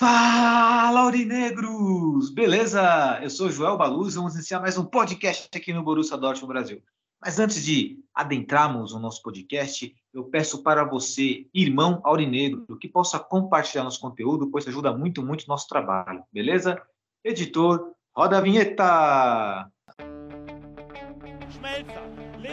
Fala, Aurinegros! Beleza? Eu sou Joel Baluz, vamos iniciar mais um podcast aqui no Borussia Dortmund Brasil. Mas antes de adentrarmos o nosso podcast, eu peço para você, irmão aurinegro, que possa compartilhar nosso conteúdo, pois ajuda muito, muito o nosso trabalho, beleza? Editor, roda a vinheta! Schmelzer,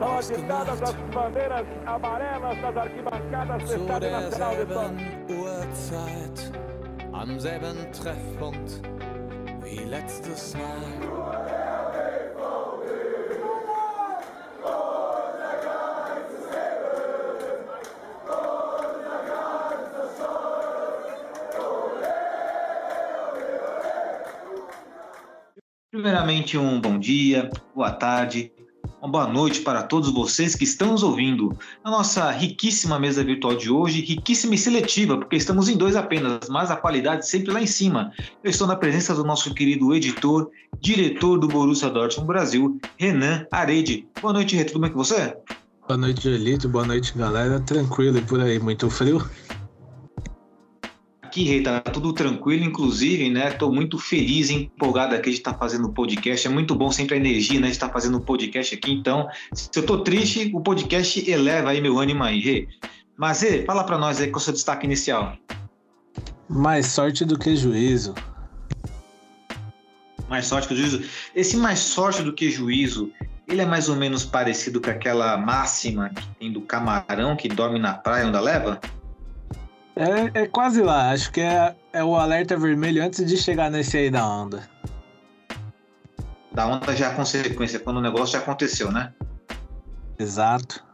São agitadas as bandeiras amarelas das arquibancadas do Estádio Nacional de São Uhrzeit, am selben Treffpunkt wie letztes Mal. Primeiramente, um bom dia, boa tarde, uma boa noite para todos vocês que estão nos ouvindo na nossa riquíssima mesa virtual de hoje, riquíssima e seletiva, porque estamos em dois apenas, mas a qualidade sempre lá em cima. Eu estou na presença do nosso querido editor, diretor do Borussia Dortmund Brasil, Renan Arede. Boa noite, Rê, tudo bem com você? Boa noite, Elito. Boa noite, galera. Tranquilo e por aí, muito frio? Aqui, Rei, tá tudo tranquilo, inclusive, né? Tô muito feliz e empolgado aqui de estar fazendo o podcast. É muito bom sempre a energia, né? De estar fazendo o podcast aqui. Então, se eu tô triste, o podcast eleva aí meu ânimo aí, Rei. Mas, Rei, fala pra nós aí qual é o seu destaque inicial. Mais sorte do que juízo. Mais sorte que juízo. Esse mais sorte do que juízo, ele é mais ou menos parecido com aquela máxima que tem do camarão que dorme na praia onde leva? É, é quase lá. Acho que é, é o alerta vermelho antes de chegar nesse aí da onda. Da onda já é a consequência, quando o negócio já aconteceu, né? Exato.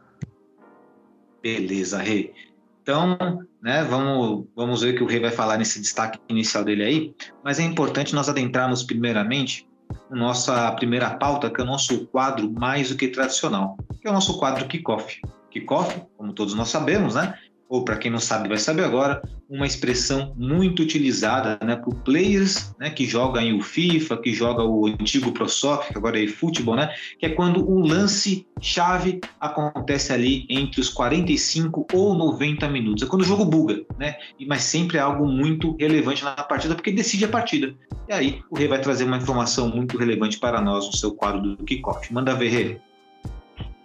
Beleza, Rei. Então, né, vamos, vamos ver o que o Rei vai falar nesse destaque inicial dele aí. Mas é importante nós adentrarmos primeiramente na nossa primeira pauta, que é o nosso quadro mais do que tradicional, que é o nosso quadro Kickoff. Kickoff, como todos nós sabemos, né? Ou para quem não sabe, vai saber agora, uma expressão muito utilizada né, por players né, que jogam o FIFA, que joga o antigo Pro Soccer, que agora é futebol, né? Que é quando um lance chave acontece ali entre os 45 ou 90 minutos. É quando o jogo buga, né? Mas sempre é algo muito relevante na partida, porque decide a partida. E aí o Rei vai trazer uma informação muito relevante para nós no seu quadro do Kickoff. Manda ver, Rei.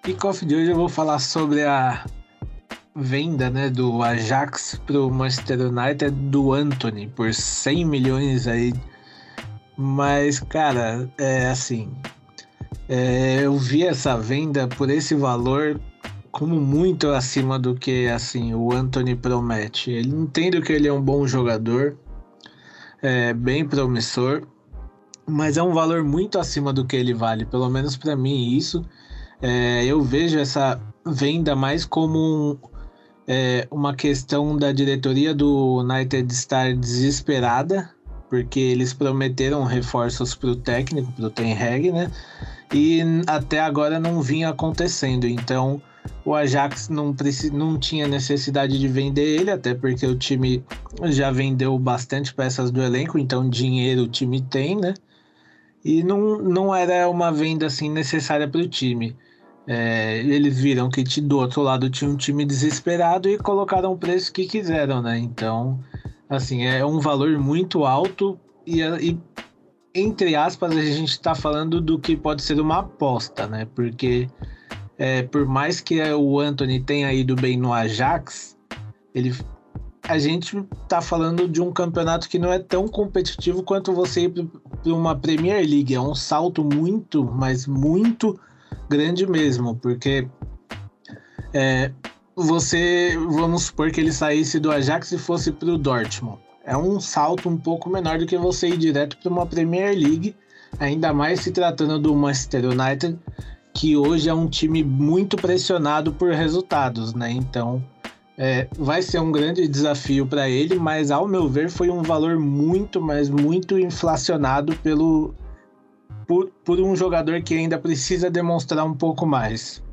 Kickoff de hoje eu vou falar sobre a venda né, do Ajax pro Manchester United do Anthony por 100 milhões aí. Mas, cara, é assim. é, eu vi essa venda por esse valor como muito acima do que assim o Anthony promete. Ele entendo que ele é um bom jogador, é bem promissor, mas é um valor muito acima do que ele vale, pelo menos para mim isso. É, eu vejo essa venda mais como um, é, uma questão da diretoria do United estar desesperada, porque eles prometeram reforços para o técnico, para o Ten Hag, né? E até agora não vinha acontecendo. Então o Ajax não, não tinha necessidade de vender ele, até porque o time já vendeu bastante peças do elenco, então dinheiro o time tem, né? E não, não era uma venda assim necessária para o time. É, eles viram que do outro lado tinha um time desesperado e colocaram o preço que quiseram, né? Então, assim, é um valor muito alto e, e, entre aspas, a gente está falando do que pode ser uma aposta, né? Porque é, por mais que o Anthony tenha ido bem no Ajax, ele, a gente tá falando de um campeonato que não é tão competitivo quanto você ir para uma Premier League. É um salto muito, mas muito grande mesmo, porque é, você, vamos supor que ele saísse do Ajax e fosse para o Dortmund. É um salto um pouco menor do que você ir direto para uma Premier League, ainda mais se tratando do Manchester United, que hoje é um time muito pressionado por resultados, né? Então, É, vai ser um grande desafio para ele, mas ao meu ver foi um valor muito, mas muito inflacionado pelo por, por um jogador que ainda precisa demonstrar um pouco mais.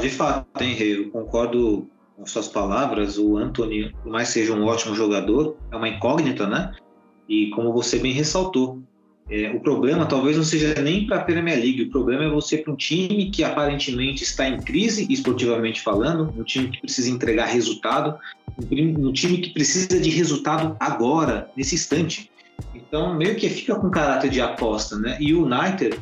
De fato, hein, Rei, eu concordo com suas palavras. O Anthony, por mais seja um ótimo jogador, é uma incógnita, né? E como você bem ressaltou, é, o problema talvez não seja nem para a Premier League, o problema é você para um time que aparentemente está em crise, esportivamente falando, um time que precisa entregar resultado, um time que precisa de resultado agora, nesse instante. Então, meio que fica com caráter de aposta, né? E o United,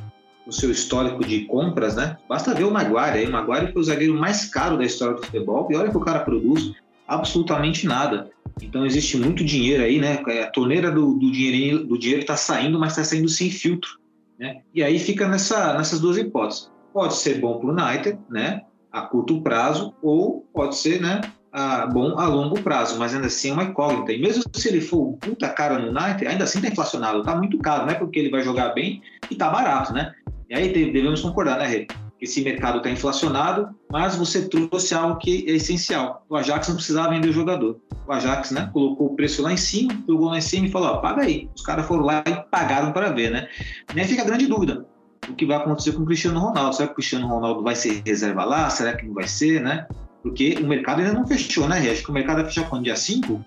o seu histórico de compras, né? Basta ver o Maguire, aí. o Maguire foi o zagueiro mais caro da história do futebol, e olha que o cara produz absolutamente nada. Então existe muito dinheiro aí, né? A torneira do, do dinheiro do dinheiro está saindo, mas está saindo sem filtro, né? E aí fica nessa, nessas duas hipóteses. Pode ser bom para o United, né? A curto prazo, ou pode ser, né? A, bom a longo prazo, mas ainda assim é uma incógnita. E mesmo se ele for puta cara no United, ainda assim está inflacionado, está muito caro, não é porque ele vai jogar bem e está barato, né? E aí devemos concordar, né, Rê? esse mercado está inflacionado, mas você trouxe algo que é essencial. O Ajax não precisava vender o jogador. O Ajax, né, colocou o preço lá em cima, jogou lá em cima e falou: ó, paga aí. Os caras foram lá e pagaram para ver, né? E aí fica a grande dúvida: o que vai acontecer com o Cristiano Ronaldo? Será que o Cristiano Ronaldo vai ser reserva lá? Será que não vai ser, né? Porque o mercado ainda não fechou, né, Acho que o mercado vai fechar quando? Dia 5?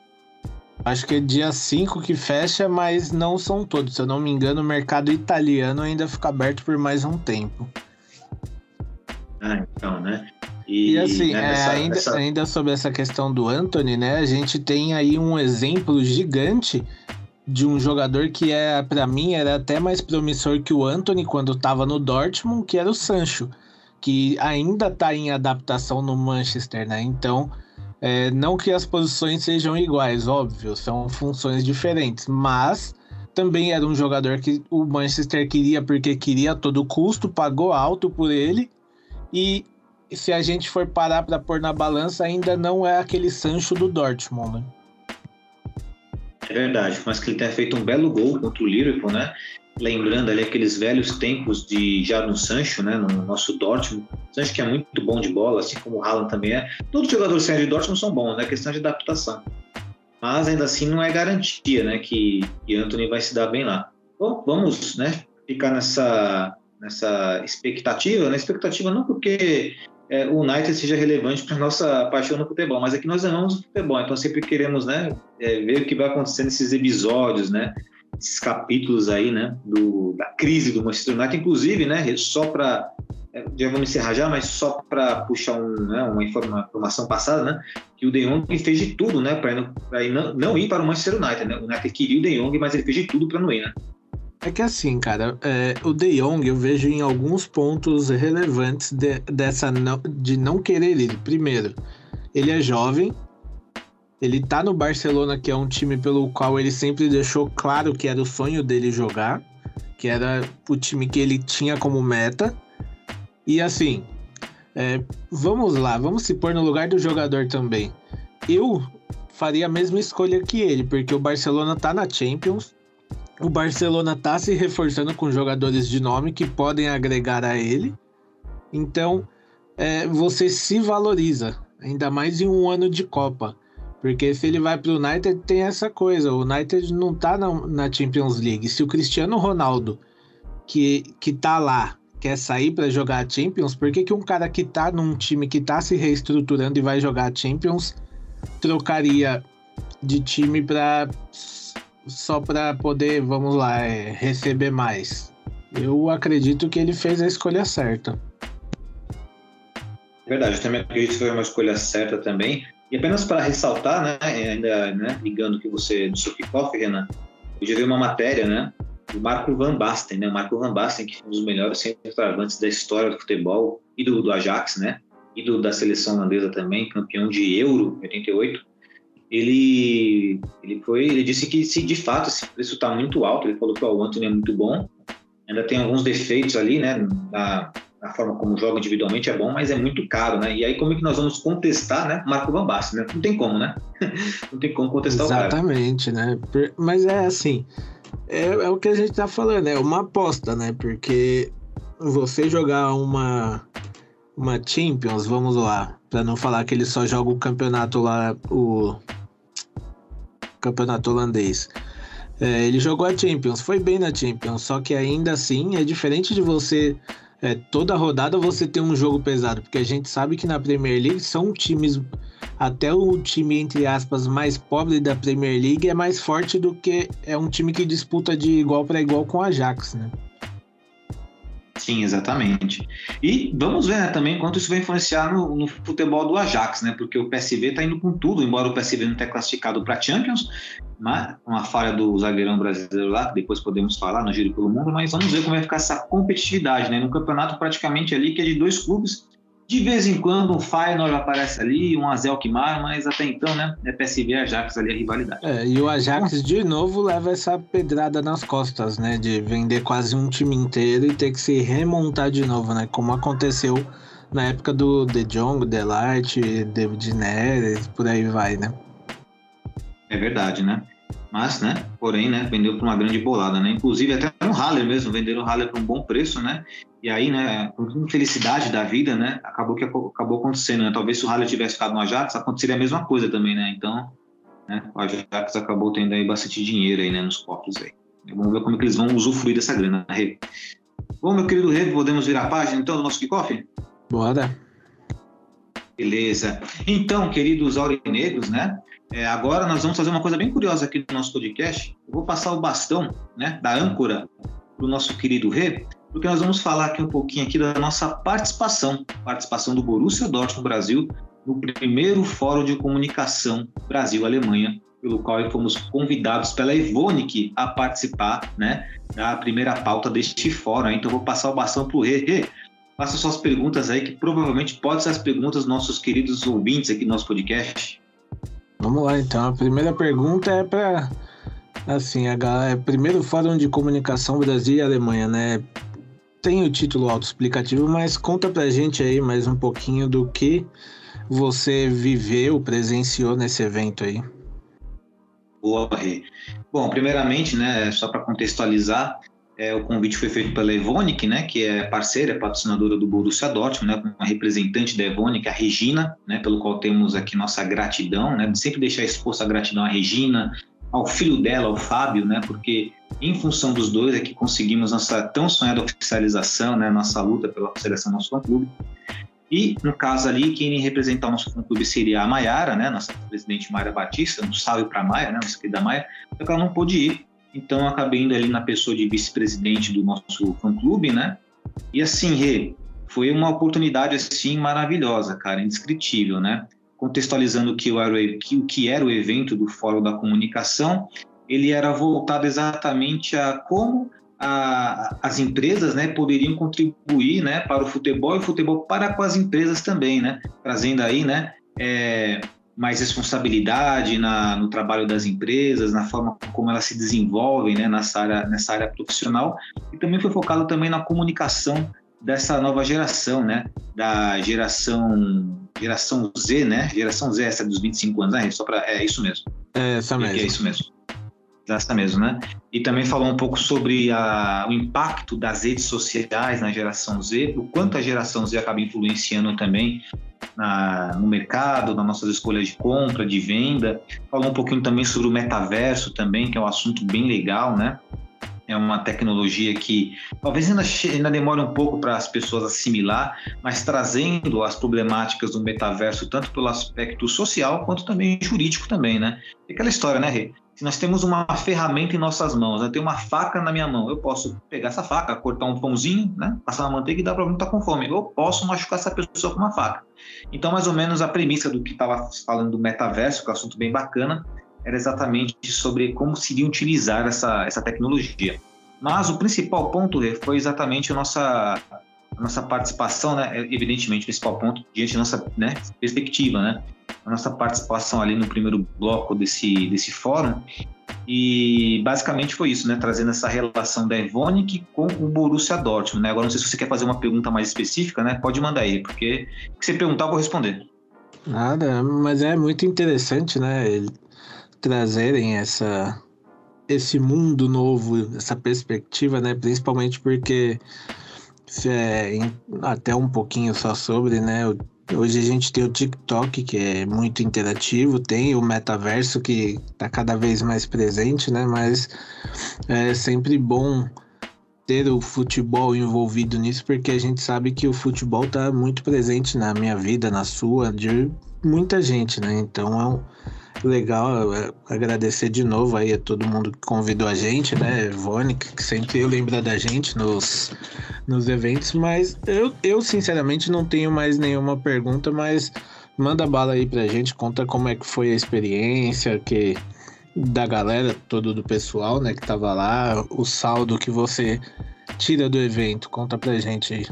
Acho que é dia 5 que fecha, mas não são todos. Se eu não me engano, o mercado italiano ainda fica aberto por mais um tempo. Ah, então, né? E, e assim, né, é, ainda, essa... ainda sobre essa questão do Anthony, né? A gente tem aí um exemplo gigante de um jogador que é, para mim, era até mais promissor que o Anthony quando estava no Dortmund, que era o Sancho, que ainda está em adaptação no Manchester, né? Então, é, não que as posições sejam iguais, óbvio, são funções diferentes, mas também era um jogador que o Manchester queria porque queria a todo custo, pagou alto por ele e se a gente for parar para pôr na balança, ainda não é aquele Sancho do Dortmund, né? É verdade, mas que ele tenha feito um belo gol contra o Liverpool, né? Lembrando ali aqueles velhos tempos de no Sancho, né? No nosso Dortmund. Sancho que é muito bom de bola, assim como o Haaland também é. Todos os jogadores de Dortmund são bons, né? Questão de adaptação. Mas ainda assim não é garantia, né? Que, que Anthony vai se dar bem lá. Bom, vamos, né? Ficar nessa nessa expectativa, na expectativa não porque é, o United seja relevante para nossa paixão no futebol, mas é que nós amamos o futebol, então sempre queremos, né, é, ver o que vai acontecer nesses episódios, né, esses capítulos aí, né, do, da crise do Manchester United, inclusive, né, só para é, já vamos encerrar já, mas só para puxar um, né, uma informação passada, né, que o De Jong fez de tudo, né, para não, não ir para o Manchester United, né, o United queria o De Jong, mas ele fez de tudo para não ir, né. É que assim, cara, é, o De Jong eu vejo em alguns pontos relevantes de, dessa não, de não querer ir. Primeiro, ele é jovem, ele tá no Barcelona, que é um time pelo qual ele sempre deixou claro que era o sonho dele jogar, que era o time que ele tinha como meta. E assim, é, vamos lá, vamos se pôr no lugar do jogador também. Eu faria a mesma escolha que ele, porque o Barcelona tá na Champions, o Barcelona tá se reforçando com jogadores de nome que podem agregar a ele. Então, é, você se valoriza, ainda mais em um ano de Copa. Porque se ele vai para o United, tem essa coisa: o United não tá na, na, Champions League. Se o Cristiano Ronaldo, que, que tá lá, quer sair para jogar a Champions, por que, que um cara que tá num time que tá se reestruturando e vai jogar a Champions trocaria de time para só para poder, vamos lá, é, receber mais. Eu acredito que ele fez a escolha certa. Verdade, eu também acredito que foi uma escolha certa também. E apenas para ressaltar, né, ainda né, ligando que você do seu kickoff, Renan, eu já vi uma matéria, né, do Marco Van Basten, né, o Marco Van Basten, que foi um dos melhores centroavantes da história do futebol e do, do Ajax, né, e do, da seleção holandesa também, campeão de Euro 88 ele, ele foi, ele disse que se de fato esse preço está muito alto, ele falou que o Anthony é muito bom, ainda tem alguns defeitos ali, né, na, na, forma como joga individualmente é bom, mas é muito caro, né? E aí como é que nós vamos contestar, né, Marco Van Basten, né? Não tem como, né? Não tem como contestar Exatamente, o cara. Exatamente, né? Mas é assim, é, é o que a gente tá falando, é uma aposta, né? Porque você jogar uma uma Champions, vamos lá, para não falar que ele só joga o campeonato lá, o campeonato holandês. É, ele jogou a Champions, foi bem na Champions, só que ainda assim é diferente de você é, toda rodada você ter um jogo pesado, porque a gente sabe que na Premier League são times até o time entre aspas mais pobre da Premier League é mais forte do que é um time que disputa de igual para igual com o Ajax, né? Sim, exatamente. E vamos ver né, também quanto isso vai influenciar no, no, futebol do Ajax, né? Porque o PSV está indo com tudo, embora o PSV não tenha classificado para Champions, mas uma falha do zagueirão brasileiro lá, que depois podemos falar no Giro pelo Mundo, mas vamos ver como vai ficar essa competitividade, né? No campeonato praticamente ali que é de dois clubes de vez em quando um Feyenoord aparece ali, um Azelkmar, mas até então, né? É PSV e Ajax ali a rivalidade. É, e o Ajax de novo leva essa pedrada nas costas, né? De vender quase um time inteiro e ter que se remontar de novo, né? Como aconteceu na época do De Jong, Delarte, David Neres, por aí vai, né? É verdade, né? Mas, né, porém, né, vendeu por uma grande bolada, né? Inclusive até no Haller mesmo, venderam o Haller por um bom preço, né? E aí, né, com infelicidade da vida, né, acabou que acabou acontecendo, né? Talvez se o Haller tivesse ficado no Ajax, aconteceria a mesma coisa também, né? Então, né, o Ajax acabou tendo aí bastante dinheiro aí, né, nos cofres aí. Vamos ver como é que eles vão usufruir dessa grana, né, Bom, meu querido Rê, podemos virar a página então do nosso kickoff? Bora. Beleza. Então, queridos aurinegros, né? É, agora nós vamos fazer uma coisa bem curiosa aqui no nosso podcast. Eu vou passar o bastão, né, da âncora para o nosso querido Rê, porque nós vamos falar aqui um pouquinho aqui da nossa participação, participação do Borussia Dortmund Brasil no primeiro Fórum de Comunicação Brasil-Alemanha, pelo qual fomos convidados pela Evonik a participar, né, da primeira pauta deste fórum. Então vou passar o bastão para o Rê. Rê, faça suas perguntas aí, que provavelmente podem ser as perguntas dos nossos queridos ouvintes aqui do nosso podcast. Vamos lá, então. A primeira pergunta é para assim, a galera, é primeiro Fórum de Comunicação Brasil e Alemanha, né? Tem o título autoexplicativo, mas conta pra gente aí mais um pouquinho do que você viveu, presenciou nesse evento aí. Boa, Rê. Bom, primeiramente, né, só para contextualizar, é, o convite foi feito pela Evonik, né, que é parceira, patrocinadora do Borussia Dortmund, né, com uma representante da Evonik, a Regina, né, pelo qual temos aqui nossa gratidão, né, de sempre deixar exposta a gratidão à Regina, ao filho dela, ao Fábio, né, porque em função dos dois é que conseguimos nossa tão sonhada oficialização, né, nossa luta pela oficialização do nosso fã-clube. E, no caso ali, quem representar o nosso fã-clube seria a Maiara, né, nossa presidente Maia Batista, um salve para a Maia, né, nossa querida Maia, só que ela não pôde ir, então eu acabei indo ali na pessoa de vice-presidente do nosso fã-clube, né? E assim, Rê, foi uma oportunidade assim maravilhosa, cara, indescritível, né? Contextualizando o, que, o que era o evento do Fórum da Comunicação, ele era voltado exatamente a como a, as empresas né, poderiam contribuir né, para o futebol e o futebol para com as empresas também, né? Trazendo aí, né? É, mais responsabilidade na, no trabalho das empresas, na forma como elas se desenvolvem né, nessa, área, nessa área profissional, e também foi focado também na comunicação dessa nova geração, né, da geração geração Z, né, geração Z essa dos 25 anos, né, só para é isso mesmo. É essa mesmo. É isso mesmo. Essa mesmo, né? E também falou um pouco sobre a, o impacto das redes sociais na geração Z, o quanto a geração Z acaba influenciando também na, no mercado, nas nossas escolhas de compra, de venda. Falou um pouquinho também sobre o metaverso também, que é um assunto bem legal, né? É uma tecnologia que talvez ainda, ainda demore um pouco para as pessoas assimilar, mas trazendo as problemáticas do metaverso tanto pelo aspecto social quanto também jurídico também, né? E aquela história, né, Rê? Se nós temos uma ferramenta em nossas mãos, eu tenho uma faca na minha mão, eu posso pegar essa faca, cortar um pãozinho, né, passar uma manteiga e dar para alguém que está com fome. Eu posso machucar essa pessoa com uma faca. Então, mais ou menos a premissa do que estava falando do metaverso, que é um assunto bem bacana, era exatamente sobre como seria utilizar essa, essa tecnologia. Mas o principal ponto foi exatamente a nossa, a nossa participação, né, evidentemente, o principal ponto diante da nossa né, perspectiva, né, a nossa participação ali no primeiro bloco desse, desse fórum. E basicamente foi isso, né? Trazendo essa relação da Evonik com o Borussia Dortmund, né? Agora não sei se você quer fazer uma pergunta mais específica, né? Pode mandar aí, porque se você perguntar eu vou responder. Nada, mas é muito interessante, né? Trazerem essa esse mundo novo, essa perspectiva, né? Principalmente porque é, até um pouquinho só sobre, né? Hoje a gente tem o TikTok, que é muito interativo, tem o metaverso, que está cada vez mais presente, né? Mas é sempre bom ter o futebol envolvido nisso, porque a gente sabe que o futebol está muito presente na minha vida, na sua, de muita gente, né? Então é um legal é, agradecer de novo aí a todo mundo que convidou a gente, né? Ivone, que sempre lembra da gente nos, nos eventos, mas eu, eu sinceramente não tenho mais nenhuma pergunta, mas manda bala aí pra gente, conta como é que foi a experiência, que da galera, todo do pessoal, né, que tava lá, o saldo que você tira do evento, conta pra gente aí.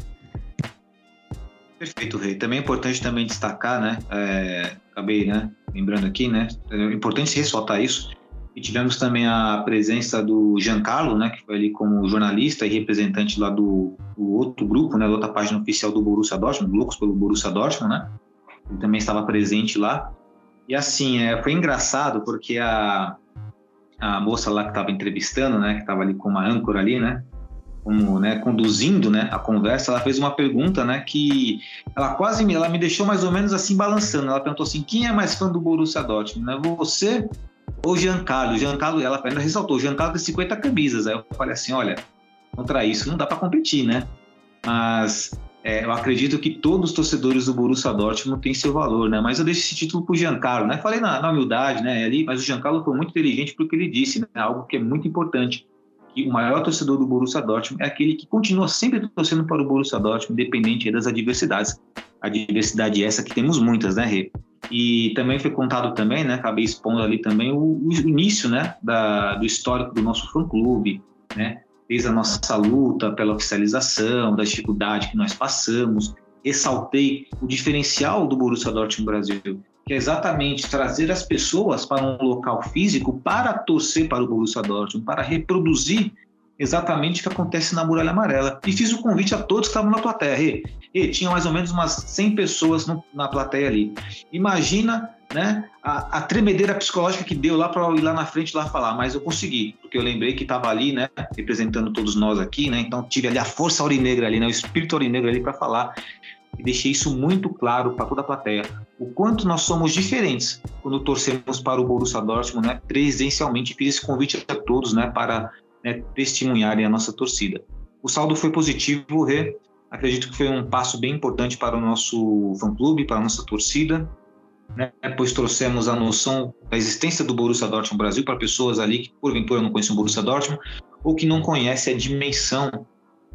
Perfeito, Rei. Também é importante também destacar, né, é, acabei, né, lembrando aqui, né? É importante ressaltar isso. E tivemos também a presença do Giancarlo, né, que foi ali como jornalista e representante lá do, do outro grupo, né, da outra página oficial do Borussia Dortmund, Loucos pelo Borussia Dortmund, né? Ele também estava presente lá. E assim, é, foi engraçado porque a, a moça lá que estava entrevistando, né, que estava ali com uma âncora ali, né, como, né, conduzindo, né, a conversa, ela fez uma pergunta, né, que ela quase me, ela me deixou mais ou menos assim balançando. Ela perguntou assim: "Quem é mais fã do Borussia Dortmund, né? Você ou Giancarlo?" Giancarlo, ela ainda ressaltou: "Giancarlo tem 50 camisas". Aí eu falei assim: "Olha, contra isso não dá para competir, né? Mas é, eu acredito que todos os torcedores do Borussia Dortmund têm seu valor, né? Mas eu deixo esse título para o Giancarlo, né? Falei na, na humildade, né? Ali, mas o Giancarlo foi muito inteligente porque ele disse, né? Algo que é muito importante que o maior torcedor do Borussia Dortmund é aquele que continua sempre torcendo para o Borussia Dortmund, independente das adversidades. A diversidade essa que temos muitas, né, Rê? E também foi contado também, né, acabei expondo ali também o, o início, né, da, do histórico do nosso fã-clube, né, desde a nossa luta pela oficialização, da dificuldade que nós passamos, ressaltei o diferencial do Borussia Dortmund Brasil, que é exatamente trazer as pessoas para um local físico para torcer para o Borussia Dortmund, para reproduzir exatamente o que acontece na Muralha Amarela. E fiz o convite a todos que estavam na plateia. E, e tinha mais ou menos umas 100 pessoas no, na plateia ali. Imagina né, a, a, tremedeira psicológica que deu lá para ir lá na frente lá falar, mas eu consegui, porque eu lembrei que estava ali, né, representando todos nós aqui, né, então tive ali a força aurinegra ali, né, o espírito aurinegra ali para falar e deixei isso muito claro para toda a plateia. O quanto nós somos diferentes quando torcemos para o Borussia Dortmund, né? Presencialmente fiz esse convite a todos, né? Para né, testemunharem a nossa torcida. O saldo foi positivo, Rê. Acredito que foi um passo bem importante para o nosso fã-clube, para a nossa torcida, né? pois trouxemos a noção da existência do Borussia Dortmund Brasil para pessoas ali que porventura não conhecem o Borussia Dortmund ou que não conhecem a dimensão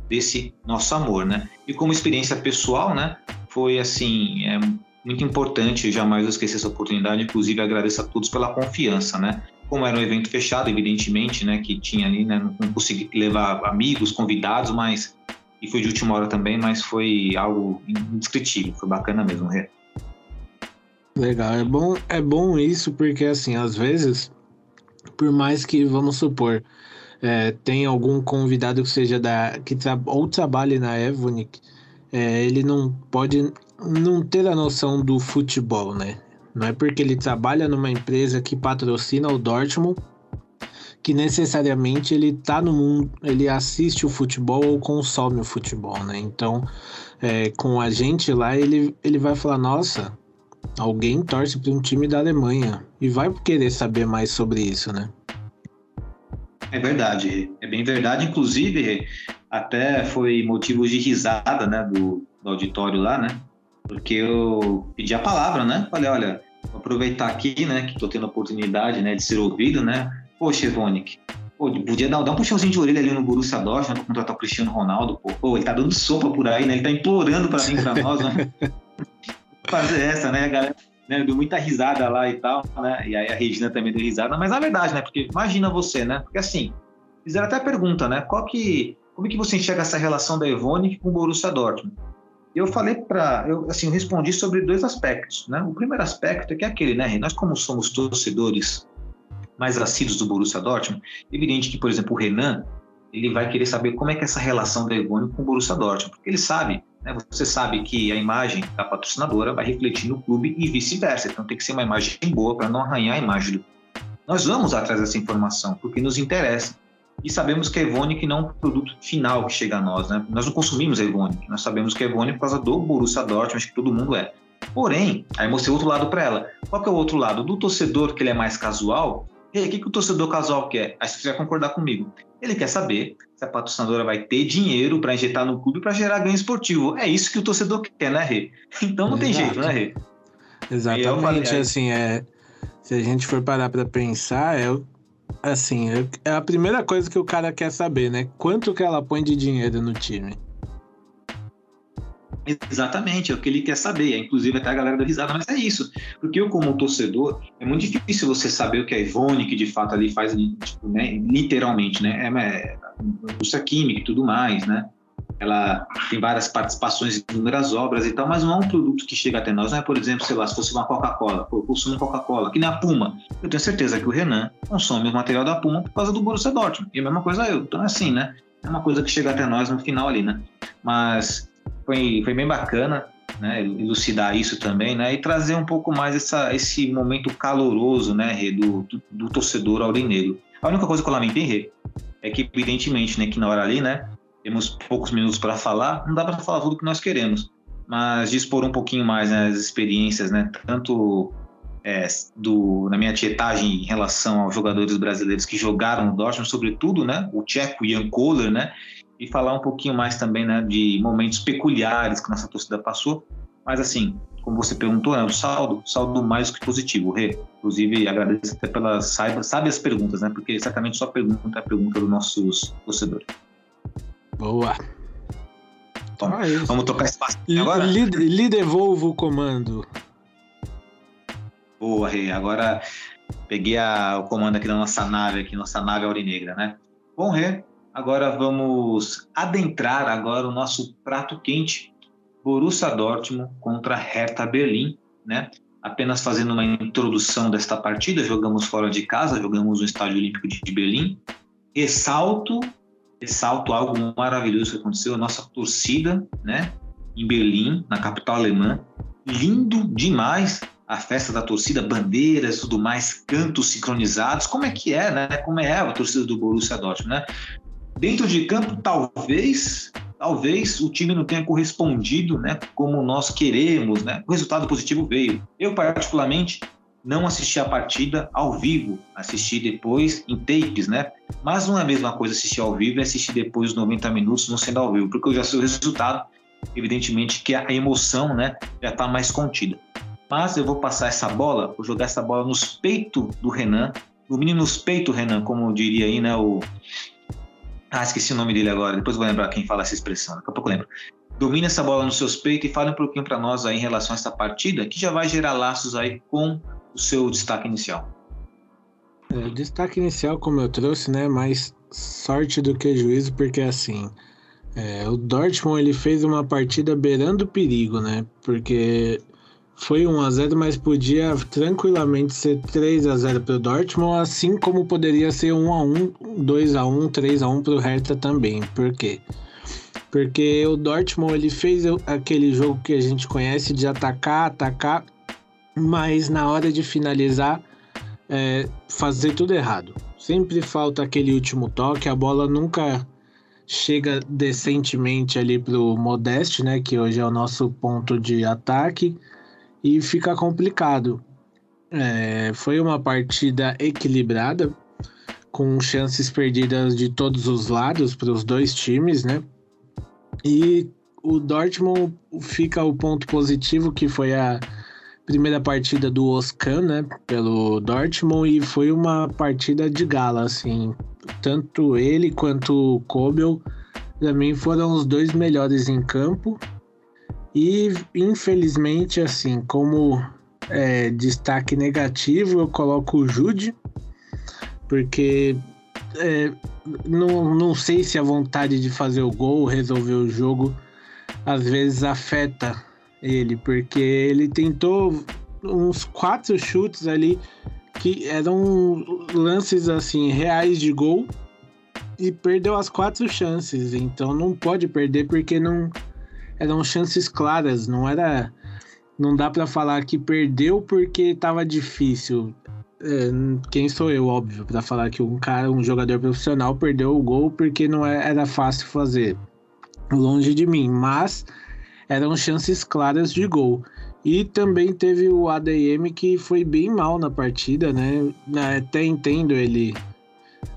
desse nosso amor, né? E como experiência pessoal, né? Foi assim, é muito importante, jamais esquecer essa oportunidade. Inclusive, agradeço a todos pela confiança, né? Como era um evento fechado, evidentemente, né? Que tinha ali, né? Não consegui levar amigos, convidados, mas e foi de última hora também, mas foi algo indescritível, foi bacana mesmo. Legal, é bom, é bom isso porque assim, às vezes, por mais que vamos supor, é, tem algum convidado que seja da que tra ou trabalhe na Evonik, é, ele não pode não ter a noção do futebol, né? Não é porque ele trabalha numa empresa que patrocina o Dortmund que necessariamente ele tá no mundo, ele assiste o futebol ou consome o futebol, né? Então, é, com a gente lá, ele, ele vai falar: nossa, alguém torce para um time da Alemanha e vai querer saber mais sobre isso, né? É verdade, é bem verdade. Inclusive, até foi motivo de risada, né, do, do auditório lá, né? Porque eu pedi a palavra, né? Falei, olha, vou aproveitar aqui, né, que estou tendo a oportunidade, né, de ser ouvido, né? Poxa, Evonik, pô, podia dar, dar um puxãozinho de orelha ali no Borussia Dortmund para contratar o Cristiano Ronaldo, pô. pô. ele tá dando sopa por aí, né? Ele tá implorando para mim, para nós, né? Fazer essa, né, galera? né? Deu muita risada lá e tal, né? E aí a Regina também deu risada, mas na verdade, né? Porque imagina você, né? Porque assim, fizeram até a pergunta, né? Qual que, como é que você enxerga essa relação da Evone com o Borussia Dortmund? Eu falei para, eu assim, eu respondi sobre dois aspectos, né? O primeiro aspecto é que é aquele, né? Nós como somos torcedores mais assíduos do Borussia Dortmund, evidente que, por exemplo, o Renan, ele vai querer saber como é que é essa relação da com o Borussia Dortmund, porque ele sabe né? Você sabe que a imagem da patrocinadora vai refletir no clube e vice-versa. Então tem que ser uma imagem boa para não arranhar a imagem do Nós vamos atrás dessa informação, porque nos interessa. E sabemos que a Evonik não é um produto final que chega a nós, né? Nós não consumimos a Evonik, nós sabemos que a Evonik é por causa do Borussia Dortmund, acho que todo mundo é. Porém, aí mostrei outro lado para ela. Qual que é o outro lado? Do torcedor, que ele é mais casual, e o que, que o torcedor casual quer? Aí você vai concordar comigo. Ele quer saber se a patrocinadora vai ter dinheiro para injetar no clube para gerar ganho esportivo. É isso que o torcedor quer, né, Rê? Então não Exato. tem jeito, né, Rê? Exatamente, falei, assim, é, se a gente for parar para pensar, é assim, é a primeira coisa que o cara quer saber, né? Quanto que ela põe de dinheiro no time? Exatamente, é o que ele quer saber. Inclusive, até a galera da risada, mas é isso. Porque eu, como torcedor, é muito difícil você saber o que a Ivone, que de fato ali faz, tipo, né, literalmente, né? É, é química e tudo mais, né? Ela tem várias participações em inúmeras obras e tal, mas não é um produto que chega até nós. Não é, por exemplo, sei lá, se fosse uma Coca-Cola, eu consumo Coca-Cola, que nem a Puma. Eu tenho certeza que o Renan consome o material da Puma por causa do Borussia Dortmund. E a mesma coisa eu. Então, é assim, né? É uma coisa que chega até nós no final ali, né? Mas foi, foi bem bacana, né, elucidar isso também, né, e trazer um pouco mais essa, esse momento caloroso, né, do, do, do torcedor aurinegro. A única coisa que eu lamentei, Rê, é que evidentemente, né, que na hora ali, né, temos poucos minutos para falar, não dá para falar tudo que nós queremos, mas dispor um pouquinho mais né, as experiências, né, tanto é, do, na minha tietagem em relação aos jogadores brasileiros que jogaram no Dortmund, sobretudo, né, o tcheco Jan Kohler, né, e falar um pouquinho mais também né, de momentos peculiares que nossa torcida passou. Mas assim, como você perguntou, né, o saldo, saldo mais que positivo, Rê. Inclusive, agradeço até pelas sábias perguntas, né? Porque certamente só pergunta é pergunta dos nossos torcedores. Boa. Toma, ah, vamos tocar espaço agora? Lhe, lhe devolvo o comando. Boa, Rê. Agora peguei a, o comando aqui da nossa nave, aqui, nossa nave aurinegra, né? Bom, Rê, Agora vamos adentrar agora o nosso prato quente, Borussia Dortmund contra Hertha Berlim, né? Apenas fazendo uma introdução desta partida, jogamos fora de casa, jogamos no Estádio Olímpico de Berlim. Ressalto, ressalto algo maravilhoso que aconteceu, a nossa torcida, né? Em Berlim, na capital alemã, lindo demais a festa da torcida, bandeiras, tudo mais, cantos sincronizados, como é que é, né? Como é a torcida do Borussia Dortmund, né? Dentro de campo, talvez, talvez o time não tenha correspondido, né, como nós queremos, né? O resultado positivo veio. Eu particularmente não assisti a partida ao vivo, assisti depois em tapes, né? Mas não é a mesma coisa assistir ao vivo e assistir depois os 90 minutos não sendo ao vivo, porque eu já sei o resultado, evidentemente que a emoção, né, já está mais contida. Mas eu vou passar essa bola, vou jogar essa bola nos peitos do Renan, no mínimo nos peitos, Renan, como diria aí, né, o, ah, esqueci o nome dele agora, depois vou lembrar quem fala essa expressão, daqui a pouco eu lembro. Domine essa bola nos seus peitos e fale um pouquinho para nós aí em relação a essa partida, que já vai gerar laços aí com o seu destaque inicial. É, destaque inicial, como eu trouxe, né, mais sorte do que juízo, porque assim, é, o Dortmund ele fez uma partida beirando o perigo, né, porque foi 1 a 0 mas podia tranquilamente ser 3 a 0 para o Dortmund, assim como poderia ser 1 a 1 2 a 1 3 a 1 para o Hertha também. Por quê? Porque o Dortmund ele fez aquele jogo que a gente conhece de atacar, atacar, mas na hora de finalizar, é, fazer tudo errado. Sempre falta aquele último toque, a bola nunca chega decentemente ali pro Modeste, né, que hoje é o nosso ponto de ataque e fica complicado. É, foi uma partida equilibrada, com chances perdidas de todos os lados para os dois times, né? E o Dortmund fica o ponto positivo que foi a primeira partida do Oscan, né, pelo Dortmund e foi uma partida de gala, assim, tanto ele quanto o Kobel, para mim foram os dois melhores em campo. E infelizmente, assim, como é, destaque negativo, eu coloco o Jude, porque é, não, não sei se a vontade de fazer o gol, resolver o jogo, às vezes afeta ele, porque ele tentou uns quatro chutes ali que eram lances assim reais de gol e perdeu as quatro chances. Então não pode perder porque não eram chances claras, não era. Não dá para falar que perdeu porque estava difícil. é, quem sou eu, óbvio, para falar que um cara, um jogador profissional perdeu o gol porque não é, era fácil fazer. Longe de mim, mas eram chances claras de gol. E também teve o ADM que foi bem mal na partida, né? Até entendo ele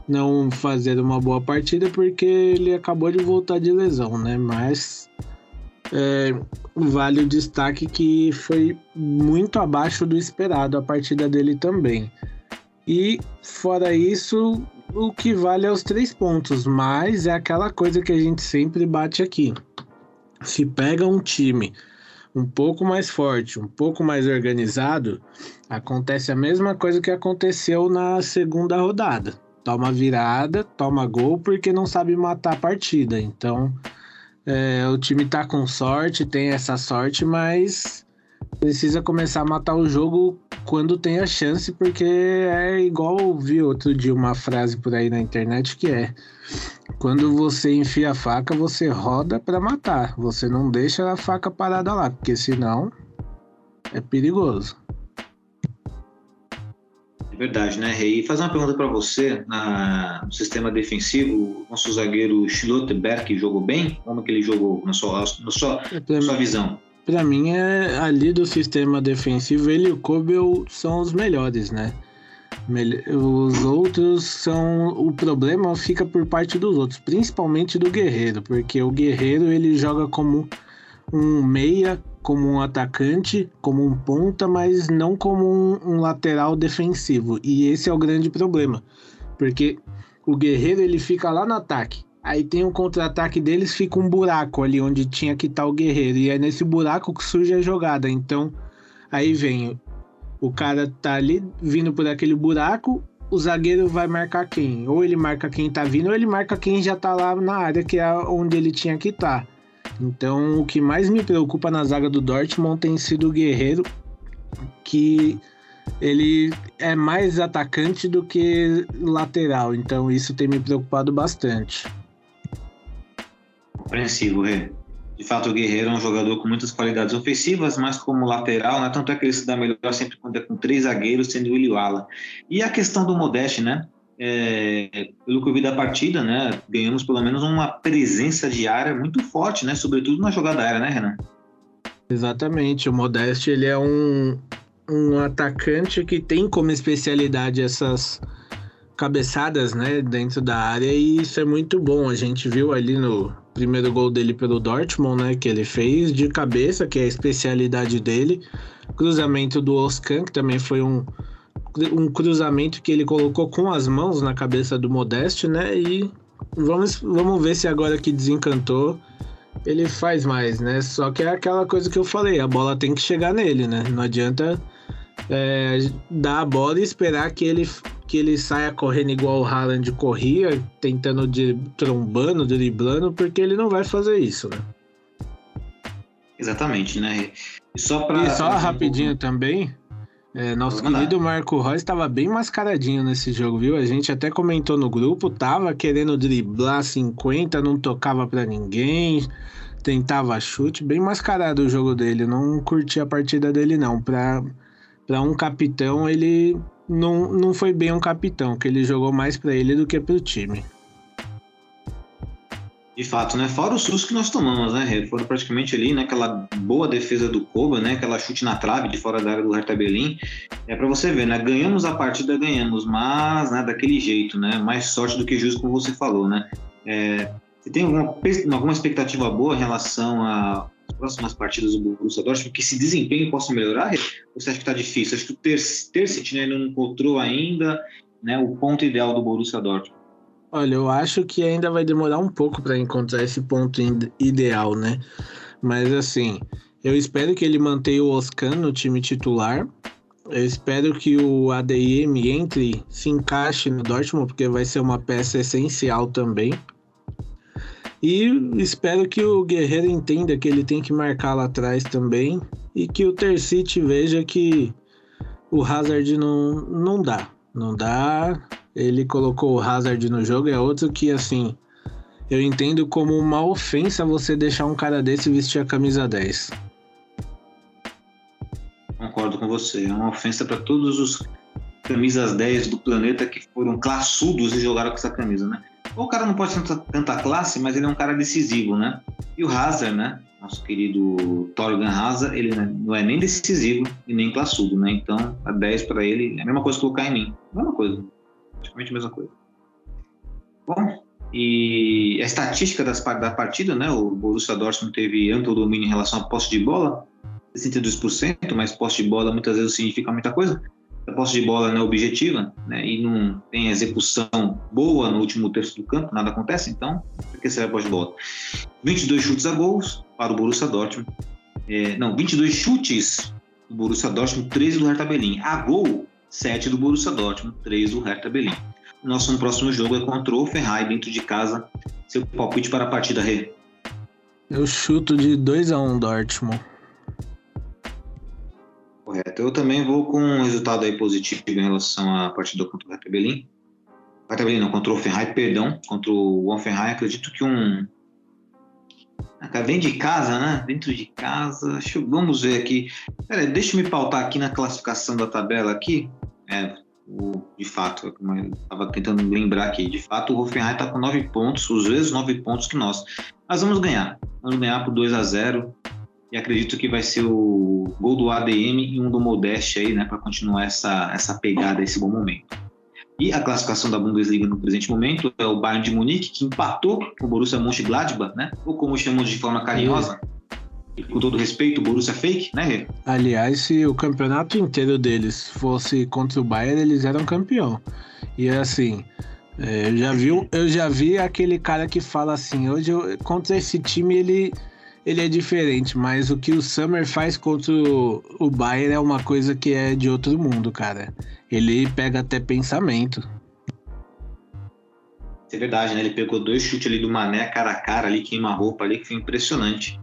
não fazer uma boa partida porque ele acabou de voltar de lesão, né? Mas é, vale o destaque que foi muito abaixo do esperado a partida dele também. E fora isso, o que vale é os três pontos, mas é aquela coisa que a gente sempre bate aqui. Se pega um time um pouco mais forte, um pouco mais organizado, acontece a mesma coisa que aconteceu na segunda rodada. Toma virada, toma gol porque não sabe matar a partida. Então, é, o time tá com sorte, tem essa sorte, mas precisa começar a matar o jogo quando tem a chance, porque é igual vi outro dia uma frase por aí na internet que é quando você enfia a faca, você roda para matar. Você não deixa a faca parada lá, porque senão é perigoso. É verdade, né, Rei? E fazer uma pergunta para você, na, no sistema defensivo, o nosso zagueiro Schlotterberg jogou bem? Como que ele jogou na sua, na sua, na sua visão? Para mim, é, ali do sistema defensivo, ele e o Kobel são os melhores, né? Os outros são. O problema fica por parte dos outros, principalmente do Guerreiro, porque o Guerreiro ele joga como um meia como um atacante, como um ponta, mas não como um, um, lateral defensivo. E esse é o grande problema, porque o guerreiro ele fica lá no ataque. Aí tem um contra-ataque deles, fica um buraco ali onde tinha que estar tá o guerreiro. E é nesse buraco que surge a jogada. Então, aí vem o cara tá ali vindo por aquele buraco, o zagueiro vai marcar quem? Ou ele marca quem tá vindo, ou ele marca quem já tá lá na área, que é onde ele tinha que estar. Tá. Então, o que mais me preocupa na zaga do Dortmund tem sido o Guerreiro, que ele é mais atacante do que lateral. Então, isso tem me preocupado bastante. Compreensivo, Rê. De fato, o Guerreiro é um jogador com muitas qualidades ofensivas, mas como lateral, né? Tanto é que ele se dá melhor sempre quando é com três zagueiros, sendo o Iliwala. E a questão do Modeste, né? é, pelo que eu vi da partida, né, ganhamos pelo menos uma presença de área muito forte, né, sobretudo na jogada aérea, né, Renan? Exatamente, o Modeste ele é um, um atacante que tem como especialidade essas cabeçadas, né, dentro da área e isso é muito bom. A gente viu ali no primeiro gol dele pelo Dortmund, né, que ele fez de cabeça, que é a especialidade dele. Cruzamento do Oscan, que também foi um um cruzamento que ele colocou com as mãos na cabeça do Modeste, né? E vamos, vamos ver se agora que desencantou ele faz mais, né? Só que é aquela coisa que eu falei, a bola tem que chegar nele, né? Não adianta é, dar a bola e esperar que ele, que ele saia correndo igual o Haaland corria, tentando de trombando, driblando, porque ele não vai fazer isso, né? Exatamente, né? E só, pra, e só rapidinho um também, é, nosso querido Marco Reus estava bem mascaradinho nesse jogo, viu? A gente até comentou no grupo, tava querendo driblar 50, não tocava para ninguém, tentava chute, bem mascarado o jogo dele. Não curti a partida dele não. Para para um capitão, ele não, não foi bem um capitão, que ele jogou mais para ele do que para o time. De fato, né? Fora o susto que nós tomamos, né? Foram praticamente ali naquela boa defesa do Koba, né? Aquela chute na trave de fora da área do Hertha Berlim. É para você ver, né? Ganhamos a partida, ganhamos, mas né, daquele jeito, né? Mais sorte do que justo, como você falou, né? É, você tem alguma, alguma expectativa boa em relação às próximas partidas do Borussia Dortmund? Que esse desempenho possa melhorar? Ou você acha que está difícil? Acho que o Tercet né, não encontrou ainda né, o ponto ideal do Borussia Dortmund. Olha, eu acho que ainda vai demorar um pouco para encontrar esse ponto ideal, né? Mas assim, eu espero que ele mantenha o Oscan no time titular. Eu espero que o ADM entre, se encaixe no Dortmund, porque vai ser uma peça essencial também. E espero que o Guerreiro entenda que ele tem que marcar lá atrás também. E que o Tercite veja que o Hazard não, não dá. Não dá ele colocou o Hazard no jogo, é outro que, assim, eu entendo como uma ofensa você deixar um cara desse vestir a camisa 10. Concordo com você, é uma ofensa para todos os camisas 10 do planeta que foram classudos e jogaram com essa camisa, né? O cara não pode ter tanta, classe, mas ele é um cara decisivo, né? E o Hazard, né? Nosso querido Torgan Hazard, ele não é nem decisivo e nem classudo, né? Então, a 10 para ele é a mesma coisa que colocar em mim. Mesma coisa. Praticamente a mesma coisa. Bom, e a estatística das, da partida, né? O Borussia Dortmund teve amplo domínio em relação à posse de bola, 62%, mas posse de bola muitas vezes significa muita coisa. A posse de bola não é objetiva, né? E não tem execução boa no último terço do campo, nada acontece, então, por que será a posse de bola? 22 chutes a gols para o Borussia Dortmund. É, não, 22 chutes do Borussia Dortmund, 13 do Hertha Berlim. A gol, 7 do Borussia Dortmund, 3 do Hertha Berlim. Nosso próximo jogo é contra o Ferrari dentro de casa. Seu palpite para a partida, Rê? Eu chuto de 2 a 1 um, Dortmund. Correto. Eu também vou com um resultado aí positivo em relação à partida contra o Hertha Berlim. Hertha Berlim não, contra o Ferrari, perdão. Contra o Hoffenheim, acredito que um... Ah, dentro de casa, né? Dentro de casa. Vamos ver aqui. Pera, deixa eu me pautar aqui na classificação da tabela aqui. É, o, de fato, estava tentando lembrar aqui, de fato o Hoffenheim está com nove pontos, os mesmos nove pontos que nós. Mas vamos ganhar, vamos ganhar por 2 a 0 e acredito que vai ser o gol do ADM e um do Modeste aí, né, para continuar essa, essa pegada, esse bom momento. E a classificação da Bundesliga no presente momento é o Bayern de Munique, que empatou com o Borussia Mönchengladbach, né, ou como chamamos de forma carinhosa, com todo respeito, o Borussia é fake, né, Rê? Aliás, se o campeonato inteiro deles fosse contra o Bayern, eles eram campeão. E assim, é, eu já vi, eu já vi aquele cara que fala assim, hoje eu, contra esse time ele ele é diferente, mas o que o Summer faz contra o, o Bayern é uma coisa que é de outro mundo, cara. Ele pega até pensamento. É verdade, né? Ele pegou dois chutes ali do Mané cara a cara ali, queima-roupa ali, que foi impressionante.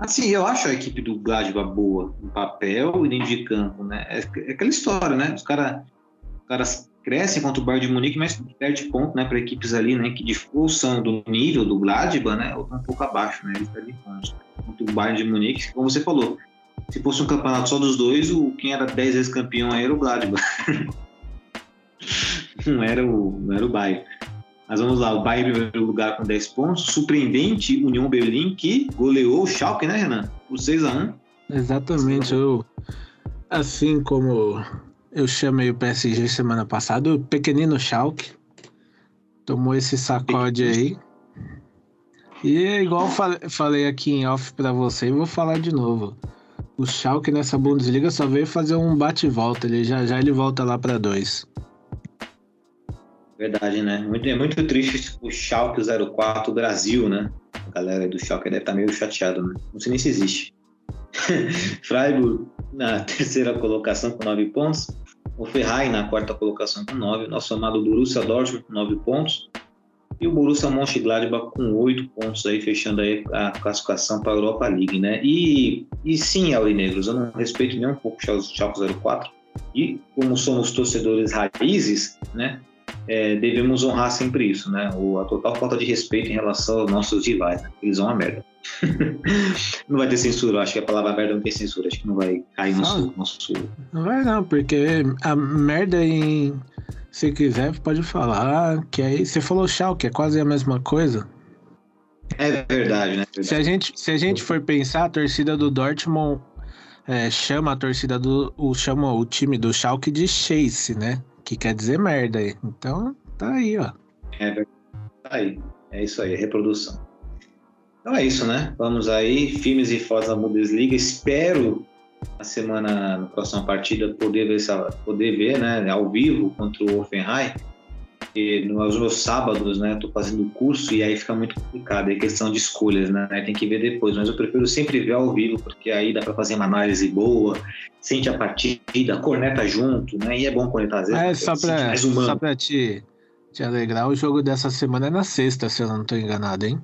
Assim, eu acho a equipe do Gladbach boa no papel e dentro de campo, né? É, é aquela história, né? Os caras caras crescem contra o Bayern de Munique, mas perde ponto, né, para equipes ali, né, que ou são do nível do Gladbach, né, ou estão um pouco abaixo, né? Eles perdem pontos. Contra o Bayern de Munique, como você falou, se fosse um campeonato só dos dois, o quem era 10 vezes campeão era o Gladbach. não era o não era o Bayern. Mas vamos lá, o Bayern em primeiro lugar com 10 pontos. Surpreendente União Berlim, que goleou o Schalke, né, Renan? Por 6 a 1 Exatamente. Eu, assim como eu chamei o PSG semana passada, o pequenino Schalke tomou esse sacode aí. E é igual falei aqui em off para você, vou falar de novo. O Schalke nessa Bundesliga só veio fazer um bate-volta, ele já já ele volta lá para dois. Verdade, né? Muito, é muito triste o Schalke 04 Brasil, né? A galera do Schalke deve estar meio chateado, né? Não sei nem se existe. Freiburg na terceira colocação com nove pontos. O Ferrari na quarta colocação com nove. Nosso amado Borussia Dortmund com nove pontos. E o Borussia Mönchengladbach com oito pontos aí, fechando aí a classificação para a Europa League, né? E, e sim, Aurinegros, eu não respeito nem um pouco o Schalke 04. E como somos torcedores raízes, né? É, devemos honrar sempre isso, né? O, a total falta de respeito em relação aos nossos rivais, né? Eles vão a merda. não vai ter censura, acho que a palavra merda não tem censura, acho que não vai cair no sul, nosso. Não vai não, porque a merda em. Se quiser, pode falar que aí. Você falou que é quase a mesma coisa. É verdade, né? Verdade. Se, a gente, se a gente for pensar, a torcida do Dortmund é, chama a torcida do. O, chama o time do Schalke de Chase, né? Que quer dizer merda aí. Então, tá aí, ó. É, tá aí. É isso aí, reprodução. Então é isso, né? Vamos aí, filmes e fotos na Bundesliga. Espero na semana, na próxima partida, poder ver, poder ver né, ao vivo contra o Offenheim porque nos meus sábados, né, tô fazendo curso e aí fica muito complicado, é questão de escolhas, né, tem que ver depois, mas eu prefiro sempre ver ao vivo, porque aí dá para fazer uma análise boa, sente a partida, corneta junto, né, e é bom cornetar às vezes. É, só para só pra te, te alegrar, o jogo dessa semana é na sexta, se eu não tô enganado, hein?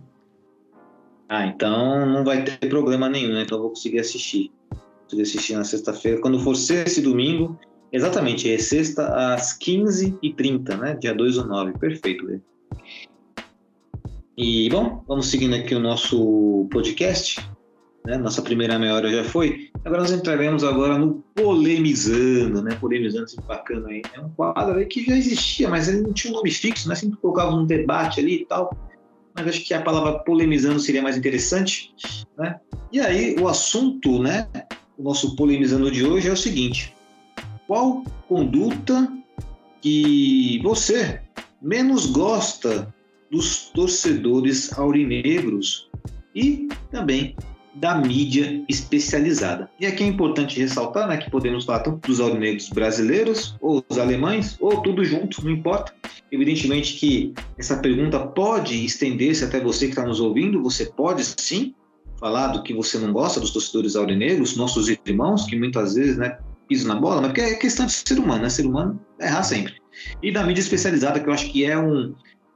Ah, então não vai ter problema nenhum, né, então eu vou conseguir assistir. Vou conseguir assistir na sexta-feira, quando for sexta esse domingo, Exatamente, é sexta às 15h30, né? Dia 2 ou 9, perfeito. E, bom, vamos seguindo aqui o nosso podcast. né? Nossa primeira meia hora já foi. Agora nós entraremos agora no polemizando, né? Polemizando, sempre bacana aí. É um quadro aí que já existia, mas ele não tinha um nome fixo, né? Sempre colocava um debate ali e tal. Mas acho que a palavra polemizando seria mais interessante, né? E aí o assunto, né? O nosso polemizando de hoje é o seguinte: qual conduta que você menos gosta dos torcedores aurinegros e também da mídia especializada. E aqui é importante ressaltar né, que podemos falar tanto dos aurinegros brasileiros, ou os alemães, ou tudo junto, não importa. Evidentemente que essa pergunta pode estender-se até você que está nos ouvindo, você pode sim falar do que você não gosta dos torcedores aurinegros, nossos irmãos, que muitas vezes né, pisam na bola, mas porque é questão de ser humano, né? Ser humano é errar sempre. E da mídia especializada, que eu acho que é um,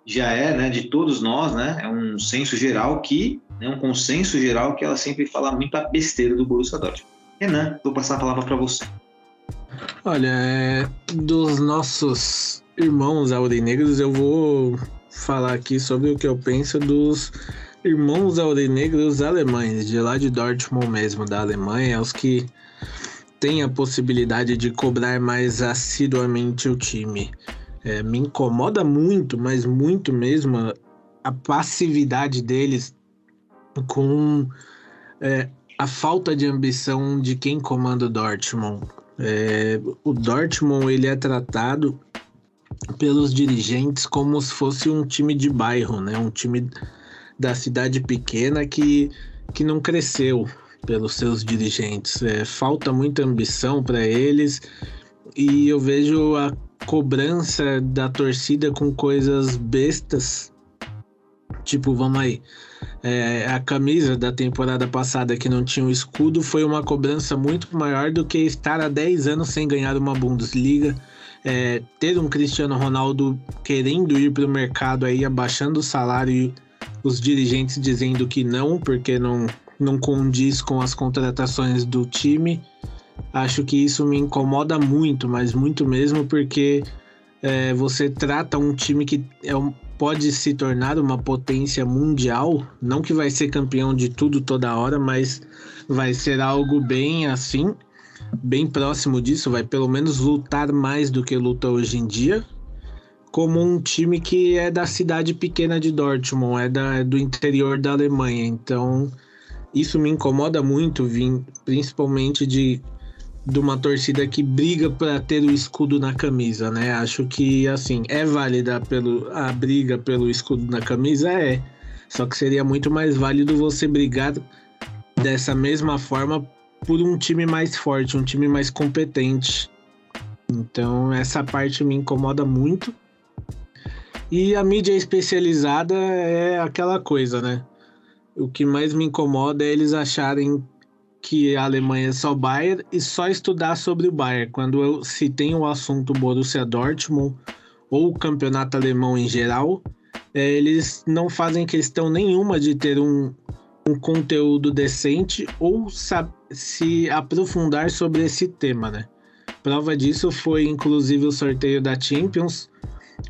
já é, né, de todos nós, né, é um senso geral que, né, um consenso geral que ela sempre fala muita besteira do Borussia Dortmund. Renan, vou passar a palavra para você. Olha, é, dos nossos irmãos aurinegros, eu vou falar aqui sobre o que eu penso dos irmãos aurinegros alemães, de lá de Dortmund mesmo, da Alemanha, os que têm a possibilidade de cobrar mais assiduamente o time. É, me incomoda muito, mas muito mesmo, a, a passividade deles com é, a falta de ambição de quem comanda o Dortmund. É, o Dortmund ele é tratado pelos dirigentes como se fosse um time de bairro, né? Um time da cidade pequena que, que não cresceu pelos seus dirigentes. É, falta muita ambição para eles e eu vejo a cobrança da torcida com coisas bestas. Tipo, vamos aí. É, a camisa da temporada passada que não tinha o um escudo foi uma cobrança muito maior do que estar há 10 anos sem ganhar uma Bundesliga. É, ter um Cristiano Ronaldo querendo ir para o mercado aí, abaixando o salário e os dirigentes dizendo que não, porque não, não condiz com as contratações do time. Acho que isso me incomoda muito, mas muito mesmo, porque é, você trata um time que é um, pode se tornar uma potência mundial, não que vai ser campeão de tudo toda hora, mas vai ser algo bem assim, bem próximo disso, vai pelo menos lutar mais do que luta hoje em dia, como um time que é da cidade pequena de Dortmund, é, da, é do interior da Alemanha. Então, isso me incomoda muito, vim, principalmente de de uma torcida que briga para ter o escudo na camisa, né? Acho que assim é válida pelo a briga pelo escudo na camisa é, só que seria muito mais válido você brigar dessa mesma forma por um time mais forte, um time mais competente. Então essa parte me incomoda muito. E a mídia especializada é aquela coisa, né? O que mais me incomoda é eles acharem que a Alemanha é só Bayern e só estudar sobre o Bayern. Quando eu, se tem o assunto Borussia Dortmund ou o campeonato alemão em geral, é, eles não fazem questão nenhuma de ter um, um conteúdo decente ou se aprofundar sobre esse tema, né? Prova disso foi inclusive o sorteio da Champions,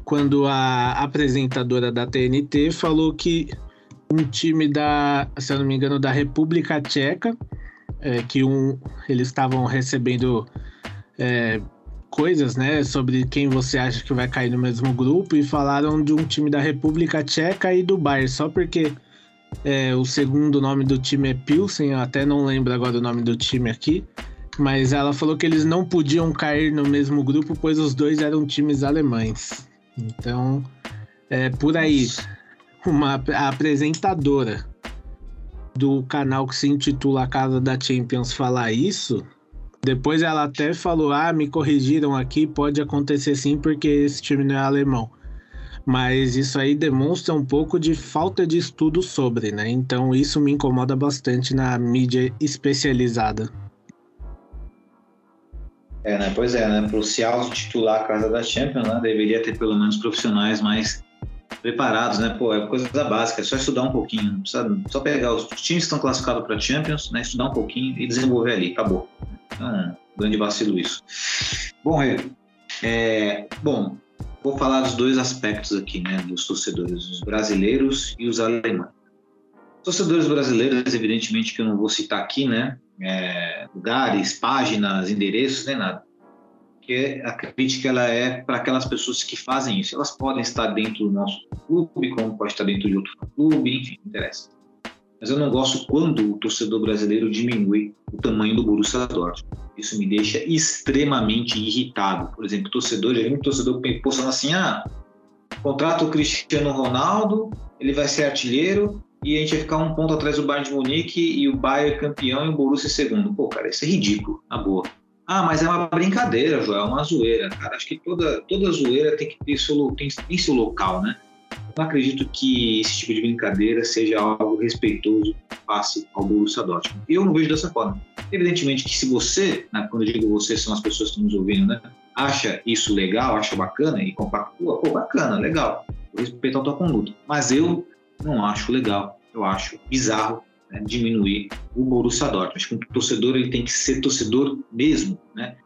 quando a apresentadora da TNT falou que um time da, se eu não me engano, da República Tcheca é, que um, eles estavam recebendo é, coisas, né, sobre quem você acha que vai cair no mesmo grupo e falaram de um time da República Tcheca e do Bayern, só porque é, o segundo nome do time é Pilsen, eu até não lembro agora o nome do time aqui, mas ela falou que eles não podiam cair no mesmo grupo, pois os dois eram times alemães. Então, é por aí. Uma apresentadora do canal que se intitula Casa da Champions falar isso, depois ela até falou: Ah, me corrigiram aqui, pode acontecer sim, porque esse time não é alemão. Mas isso aí demonstra um pouco de falta de estudo sobre, né? Então isso me incomoda bastante na mídia especializada. É, né? Pois é, né? Para o se auto-titular a Casa da Champions, né? Deveria ter pelo menos profissionais mais preparados, né? Pô, é coisa básica, é só estudar um pouquinho, sabe? Só pegar os times que estão classificados para Champions, né? Estudar um pouquinho e desenvolver ali, acabou. Um grande vacilo isso. Bom, é, bom, vou falar dos dois aspectos aqui, né? Dos torcedores, os brasileiros e os alemães. torcedores brasileiros, evidentemente que eu não vou citar aqui, né? É, lugares, páginas, endereços, nem nada. Porque a crítica ela é para aquelas pessoas que fazem isso. Elas podem estar dentro do nosso clube, como pode estar dentro de outro clube, enfim, não interessa. Mas eu não gosto quando o torcedor brasileiro diminui o tamanho do Borussia Dortmund. Isso me deixa extremamente irritado. Por exemplo, torcedor, já vi um torcedor postando assim: ah, contrata o Cristiano Ronaldo, ele vai ser artilheiro e a gente vai ficar um ponto atrás do Bayern de Munique e o Bayern campeão e o Borussia segundo. Pô, cara, isso é ridículo, na boa. Ah, mas é uma brincadeira, Joel, é uma zoeira, cara. Acho que toda, toda zoeira tem que ter seu, tem, tem seu local, né? Não acredito que esse tipo de brincadeira seja algo respeitoso face ao Borussia Dortmund. Eu não vejo dessa forma. Evidentemente que se você, né, quando eu digo você, são as pessoas que estão nos ouvindo, né? Acha isso legal, acha bacana e compactua, pô, bacana, legal. Vou respeitar a tua conduta. Mas eu não acho legal. Eu acho bizarro né, diminuir o Borussia Dortmund. Um torcedor ele tem que ser torcedor mesmo, né?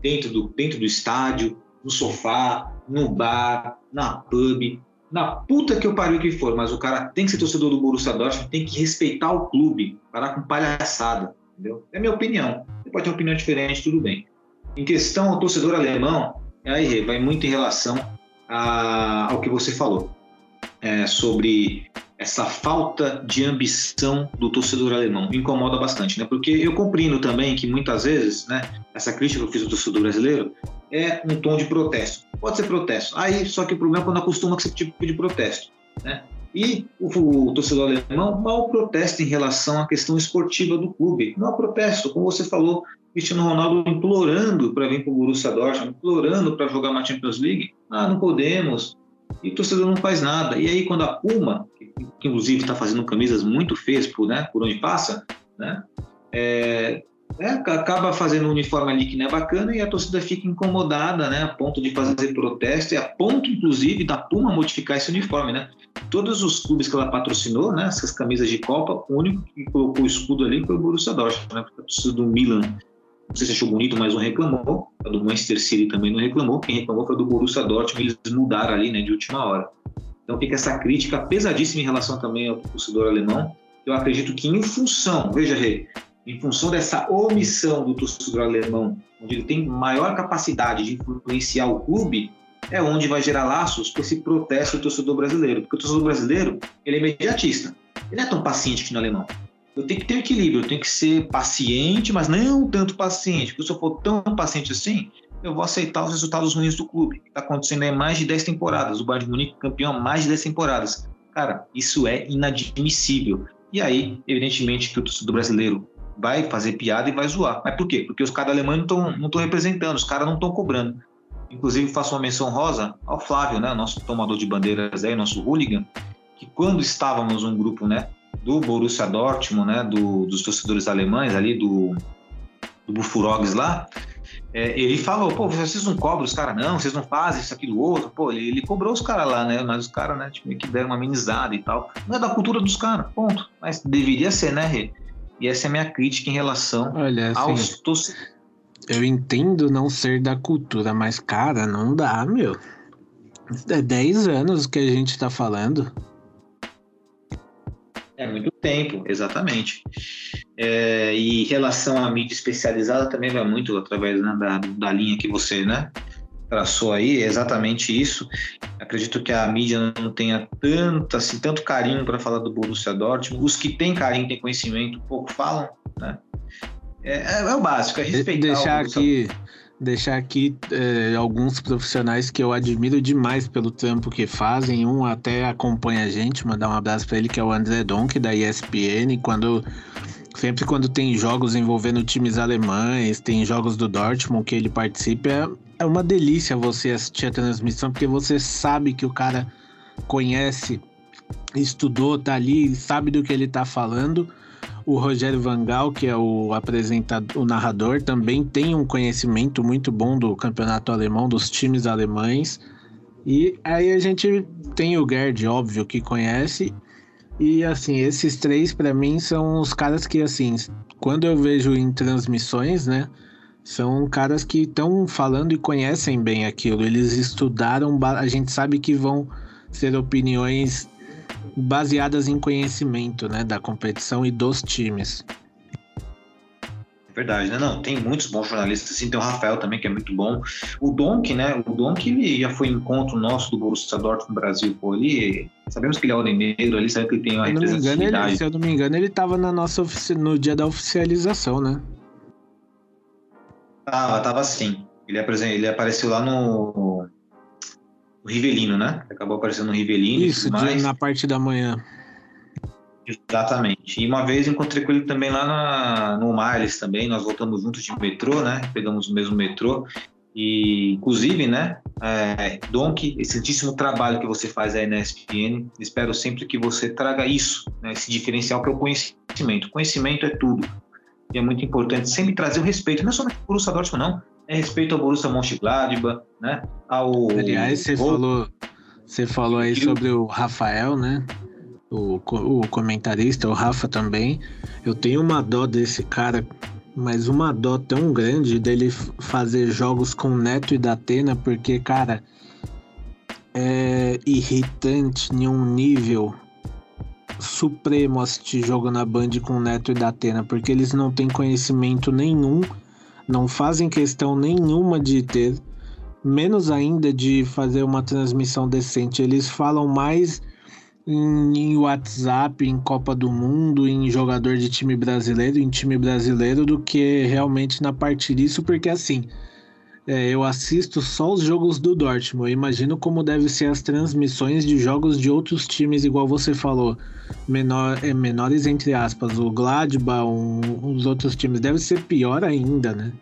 Dentro do, dentro do estádio, no sofá, no bar, na pub, na puta que eu pariu que for, mas o cara tem que ser torcedor do Borussia Dortmund, tem que respeitar o clube, parar com palhaçada, entendeu? É minha opinião. Você pode ter uma opinião diferente, tudo bem. Em questão ao torcedor alemão, aí vai muito em relação a, ao que você falou é, sobre essa falta de ambição do torcedor alemão. Incomoda bastante, né? Porque eu compreendo também que muitas vezes, né, essa crítica que eu fiz ao torcedor brasileiro é um tom de protesto. Pode ser protesto. Aí, só que o problema é quando acostuma com esse tipo de protesto, né? E o, o, torcedor alemão mal protesta em relação à questão esportiva do clube. Não há protesto, como você falou, Cristiano Ronaldo implorando para vir para o Borussia Dortmund, implorando para jogar uma Champions League. Ah, não podemos, e o torcedor não faz nada. E aí, quando a Puma, que, que inclusive está fazendo camisas muito feias por, né, por onde passa, né, é, é, acaba fazendo um uniforme ali que não é bacana e a torcida fica incomodada, né, a ponto de fazer protesto e a ponto, inclusive, da Puma modificar esse uniforme, né. Todos os clubes que ela patrocinou, né, essas camisas de Copa, o único que colocou o escudo ali foi o Borussia Dortmund, né, a torcida do Milan não sei se achou bonito, mas não reclamou. A do Manchester City também não reclamou. Quem reclamou foi a do Borussia Dortmund, eles mudaram ali, né, de última hora. Então fica essa crítica pesadíssima em relação também ao torcedor alemão. Eu acredito que em função, veja, Rei, em função dessa omissão do torcedor alemão, onde ele tem maior capacidade de influenciar o clube, é onde vai gerar laços com esse protesto do torcedor brasileiro. Porque o torcedor brasileiro, ele é imediatista. Ele não é tão paciente que no alemão eu tenho que ter equilíbrio, eu tenho que ser paciente, mas não tanto paciente, porque se eu for tão paciente assim, eu vou aceitar os resultados ruins do clube. Está acontecendo aí mais de 10 temporadas, o Bayern de Munique campeão há mais de 10 temporadas. Cara, isso é inadmissível. E aí, evidentemente, que o torcedor brasileiro vai fazer piada e vai zoar. Mas por quê? Porque os caras alemães não estão representando, os caras não estão cobrando. Inclusive, faço uma menção rosa ao Flávio, né, nosso tomador de bandeiras aí, nosso hooligan, que quando estávamos um grupo, né, do Borussia Dortmund, né, do, dos torcedores alemães ali, do, do Bufurogs lá, é, ele falou, pô, vocês não cobram os caras não, vocês não fazem isso, aquilo, outro, pô, ele, ele cobrou os caras lá, né, mas os caras, né, tipo, que deram uma amenizada e tal, não é da cultura dos caras, ponto, mas deveria ser, né, Rê? E essa é a minha crítica em relação Olha, assim, aos torcedores. Eu entendo não ser da cultura, mas, cara, não dá, meu. É 10 anos que a gente tá falando. É muito tempo, exatamente. É, e em relação à mídia especializada também vai muito através né, da, da linha que você né, traçou aí, é exatamente isso. Acredito que a mídia não tenha tanto, assim, tanto carinho para falar do Borussia Dortmund. Os que têm carinho, têm conhecimento, pouco falam, né? É, é, é o básico, é respeitar Deixar aqui deixar aqui é, alguns profissionais que eu admiro demais pelo trampo que fazem. Um até acompanha a gente, mandar um abraço para ele, que é o André Donk, da ESPN. Quando, sempre quando tem jogos envolvendo times alemães, tem jogos do Dortmund que ele participa, é, é uma delícia você assistir a transmissão, porque você sabe que o cara conhece, estudou, tá ali, sabe do que ele tá falando o Rogério Vangal, que é o apresentador, o narrador, também tem um conhecimento muito bom do campeonato alemão, dos times alemães. E aí a gente tem o Gerd, óbvio, que conhece. E assim, esses três para mim são os caras que assim, quando eu vejo em transmissões, né, são caras que estão falando e conhecem bem aquilo. Eles estudaram, a gente sabe que vão ser opiniões baseadas em conhecimento, né, da competição e dos times. Verdade, né? Não, tem muitos bons jornalistas, assim, tem o Rafael também, que é muito bom. O Donk, né? O Donk, ele já foi encontro nosso do Borussia Dortmund no Brasil, pô, ele... Sabemos que ele é homem negro ali, sabe que ele tem uma Se eu não me engano, ele, representatividade. se eu não me engano, ele tava na nossa ofici- no dia da oficialização, né? Tava, tava sim. Ele, apresen- ele apareceu lá no... no Rivelino, né? Acabou aparecendo no Rivelino Isso, mais. na parte da manhã. Exatamente. E uma vez encontrei com ele também lá na, no Miles também, nós voltamos juntos de metrô, né? Pegamos o mesmo metrô. E, inclusive, né, é, Donk, excelentíssimo trabalho que você faz aí na ESPN, espero sempre que você traga isso, né, esse diferencial que é o conhecimento. Conhecimento é tudo. E é muito importante sempre trazer o respeito, não é somente ao Borussia Dortmund, não. É respeito ao Borussia Mönchengladbach, né, ao... Aliás, você falou, você falou aí sobre o Rafael, né? O, o comentarista, o Rafa também. Eu tenho uma dó desse cara, mas uma dó tão grande dele fazer jogos com o Neto e Datena, porque, cara, é irritante em um nível supremo assistir jogo na Band com o Neto e Datena, porque eles não têm conhecimento nenhum, não fazem questão nenhuma de ter menos ainda de fazer uma transmissão decente. Eles falam mais em, WhatsApp, em Copa do Mundo, em jogador de time brasileiro, em time brasileiro, do que realmente na partida. Isso porque assim. É, eu assisto só os jogos do Dortmund. Eu imagino como deve ser as transmissões de jogos de outros times, igual você falou, menor, é, menores entre aspas, o Gladbach, um, os outros times. Deve ser pior ainda, né?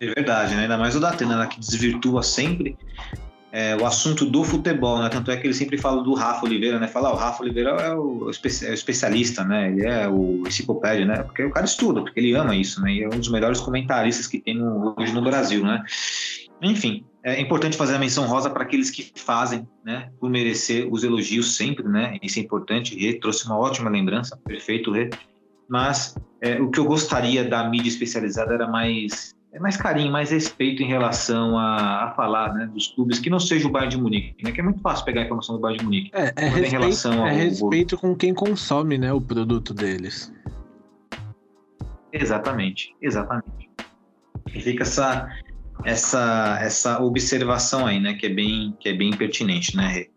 É verdade, né? ainda mais o Datena, né? que desvirtua sempre é, o assunto do futebol, né? Tanto é que ele sempre fala do Rafa Oliveira, né? Fala, ah, o Rafa Oliveira é o, é o especialista, né? Ele é o enciclopédia, né? Porque o cara estuda, porque ele ama isso, né? E é um dos melhores comentaristas que tem no- hoje no Brasil, né? Enfim, é importante fazer a menção rosa para aqueles que fazem, né? Por merecer os elogios sempre, né? Isso é importante. Rê trouxe uma ótima lembrança, perfeito, Rê. Mas é, o que eu gostaria da mídia especializada era mais é mais carinho, mais respeito em relação a, a falar né, dos clubes que não seja o Bayern de Munique, né? Que é muito fácil pegar a informação do Bayern de Munique. É, é Quando em respeito, relação é ao- respeito com quem consome, né, o produto deles. Exatamente, exatamente. E fica essa, essa, essa observação aí, né? Que é bem, que é bem pertinente, né? Rê?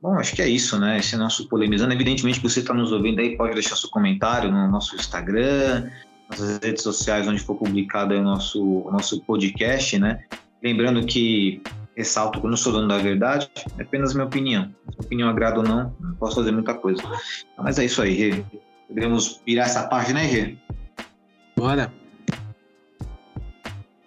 Bom, acho que é isso, né? Esse nosso polemizando. Evidentemente que você está nos ouvindo aí, pode deixar seu comentário no nosso Instagram, nas redes sociais onde for publicado o nosso, o nosso podcast, né? Lembrando que ressalto que eu não sou dono da verdade, é apenas minha opinião. Se a opinião agrada ou não, não posso fazer muita coisa. Mas é isso aí, Rê. Podemos virar essa página, né, Rê? Bora.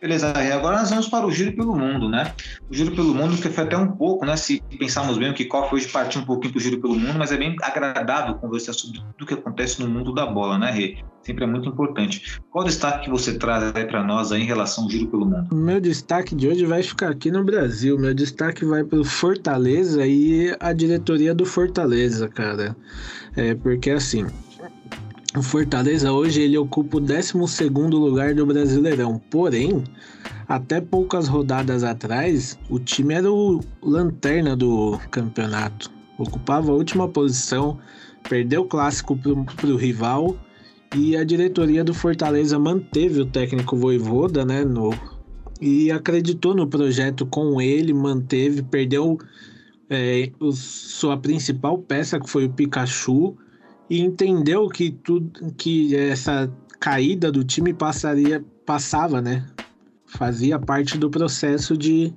Beleza, Rê. agora nós vamos para o Giro pelo Mundo, né? O Giro pelo Mundo que foi até um pouco, né? Se pensarmos bem, o kickoff hoje partiu um pouquinho para o Giro pelo Mundo, mas é bem agradável conversar sobre tudo o que acontece no mundo da bola, né, Rê? Sempre é muito importante. Qual o destaque que você traz aí para nós aí em relação ao Giro pelo Mundo? Meu destaque de hoje vai ficar aqui no Brasil. Meu destaque vai para o Fortaleza e a diretoria do Fortaleza, cara. É porque assim, o Fortaleza hoje ele ocupa o 12 lugar do Brasileirão. Porém, até poucas rodadas atrás, o time era o lanterna do campeonato. Ocupava a última posição, perdeu o clássico para o rival e a diretoria do Fortaleza manteve o técnico Voivoda, né, no, e acreditou no projeto com ele, manteve, perdeu é, o- sua principal peça, que foi o Pikachu, e entendeu que tudo que essa caída do time passaria, passava, né? Fazia parte do processo de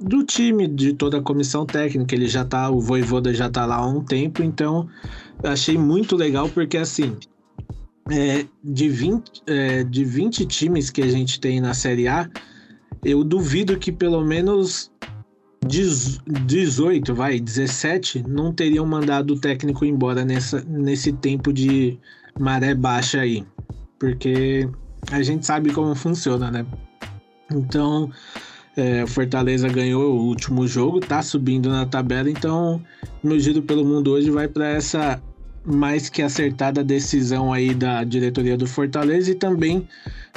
do time, de toda a comissão técnica. Ele já tá, o Voivoda já tá lá há um tempo, então achei muito legal porque assim, é, de, 20, é, de 20 times que a gente tem na Série A, eu duvido que pelo menos 18, vai, 17 não teriam mandado o técnico embora nessa, nesse tempo de maré baixa aí. Porque a gente sabe como funciona, né? Então, é, Fortaleza ganhou o último jogo, tá subindo na tabela, então meu giro pelo mundo hoje vai para essa mais que acertada decisão aí da diretoria do Fortaleza e também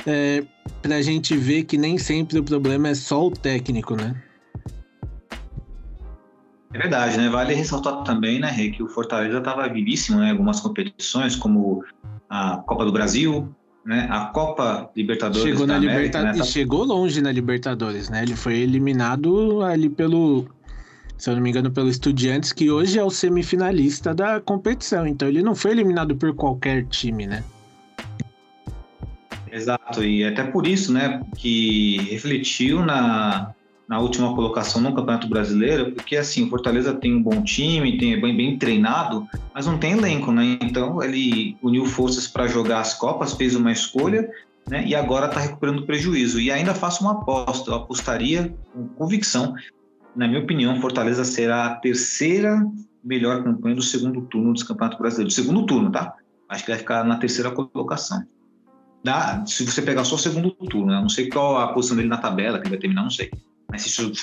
é, para a gente ver que nem sempre o problema é só o técnico, né? É verdade, né? Vale ressaltar também, né, Rê, que o Fortaleza estava vivíssimo né, em algumas competições, como a Copa do Brasil, né, a Copa Libertadores Chegou, na América, liberta... né, tá- chegou longe na Libertadores, né? Ele foi eliminado ali pelo, se eu não me engano, pelo Estudiantes, que hoje é o semifinalista da competição. Então ele não foi eliminado por qualquer time, né? Exato, e até por isso, né, que refletiu na, na última colocação no Campeonato Brasileiro, porque assim, o Fortaleza tem um bom time, tem é bem, bem treinado, mas não tem elenco, né? Então ele uniu forças para jogar as Copas, fez uma escolha, né? E agora está recuperando prejuízo. E ainda faço uma aposta, eu apostaria com convicção, na minha opinião, Fortaleza será a terceira melhor campanha do segundo turno do Campeonato Brasileiro. Do segundo turno, tá? Acho que vai ficar na terceira colocação. Se você pegar só o segundo turno, né? Não sei qual a posição dele na tabela, que ele vai terminar, não sei. Mas se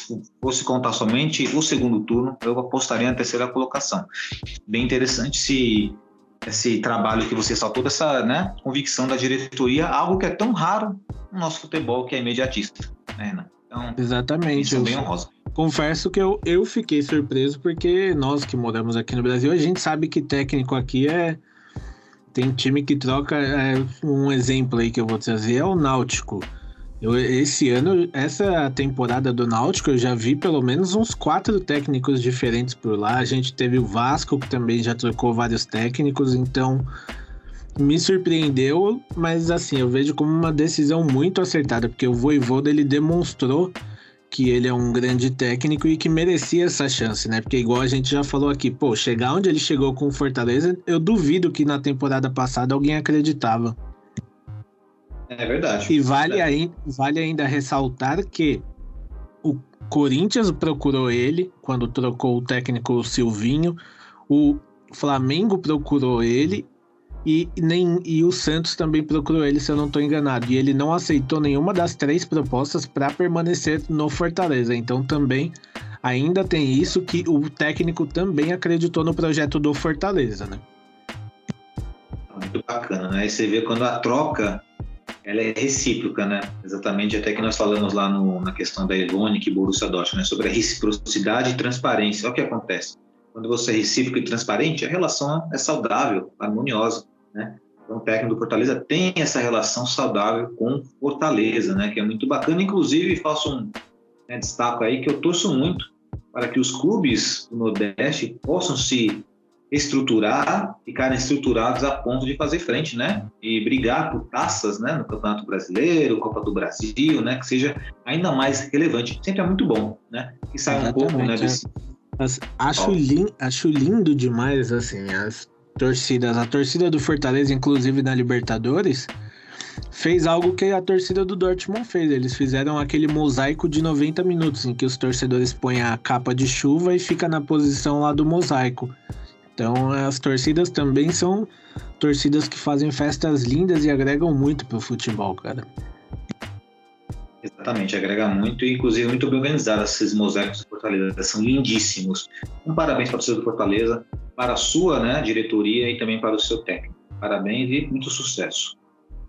fosse contar somente o segundo turno, eu apostaria na terceira colocação. Bem interessante se esse trabalho que você saltou, dessa né, convicção da diretoria, algo que é tão raro no nosso futebol, que é imediatista. Né, Renan? Então, Exatamente. isso é bem honroso. confesso que eu, eu fiquei surpreso, porque nós que moramos aqui no Brasil, a gente sabe que técnico aqui é. Tem time que troca. é, um exemplo aí que eu vou trazer é o Náutico. Eu, esse ano, essa temporada do Náutico, eu já vi pelo menos uns quatro técnicos diferentes por lá. A gente teve o Vasco, que também já trocou vários técnicos, então me surpreendeu, mas assim, eu vejo como uma decisão muito acertada, porque o Voivoda ele demonstrou que ele é um grande técnico e que merecia essa chance, né? Porque igual a gente já falou aqui, pô, chegar onde ele chegou com o Fortaleza, eu duvido que na temporada passada alguém acreditava. É verdade. E vale, É. ainda, vale ainda ressaltar que o Corinthians procurou ele quando trocou o técnico Silvinho, o Flamengo procurou ele e, nem, e o Santos também procurou ele, se eu não estou enganado. E ele não aceitou nenhuma das três propostas para permanecer no Fortaleza. Então também ainda tem isso que o técnico também acreditou no projeto do Fortaleza, né? Muito bacana, né? E você vê quando a troca ela é recíproca, né? Exatamente, até que nós falamos lá no, na questão da Evonik e Borussia Dortmund, né? sobre a reciprocidade e transparência. Olha o que acontece. Quando você é recíproco e transparente, a relação é saudável, harmoniosa, né? Então, o técnico do Fortaleza tem essa relação saudável com Fortaleza, né? Que é muito bacana. Inclusive, faço um né, aí que eu torço muito para que os clubes do Nordeste possam se estruturar, ficarem estruturados a ponto de fazer frente, né? E brigar por taças, né? No Campeonato Brasileiro, Copa do Brasil, né? Que seja ainda mais relevante. Sempre é muito bom, né? Que saia um pouco, né? Desse... Mas acho, lin, acho lindo demais, assim, as torcidas. A torcida do Fortaleza, inclusive na Libertadores, fez algo que a torcida do Dortmund fez. Eles fizeram aquele mosaico de 90 minutos, em que os torcedores põem a capa de chuva e fica na posição lá do mosaico. Então, as torcidas também são torcidas que fazem festas lindas e agregam muito pro futebol, cara. Exatamente, agrega muito e, inclusive, muito bem organizados esses mosaicos do Fortaleza. São lindíssimos. Um parabéns para o torcida do Fortaleza, para a sua né, diretoria e também para o seu técnico. Parabéns e muito sucesso.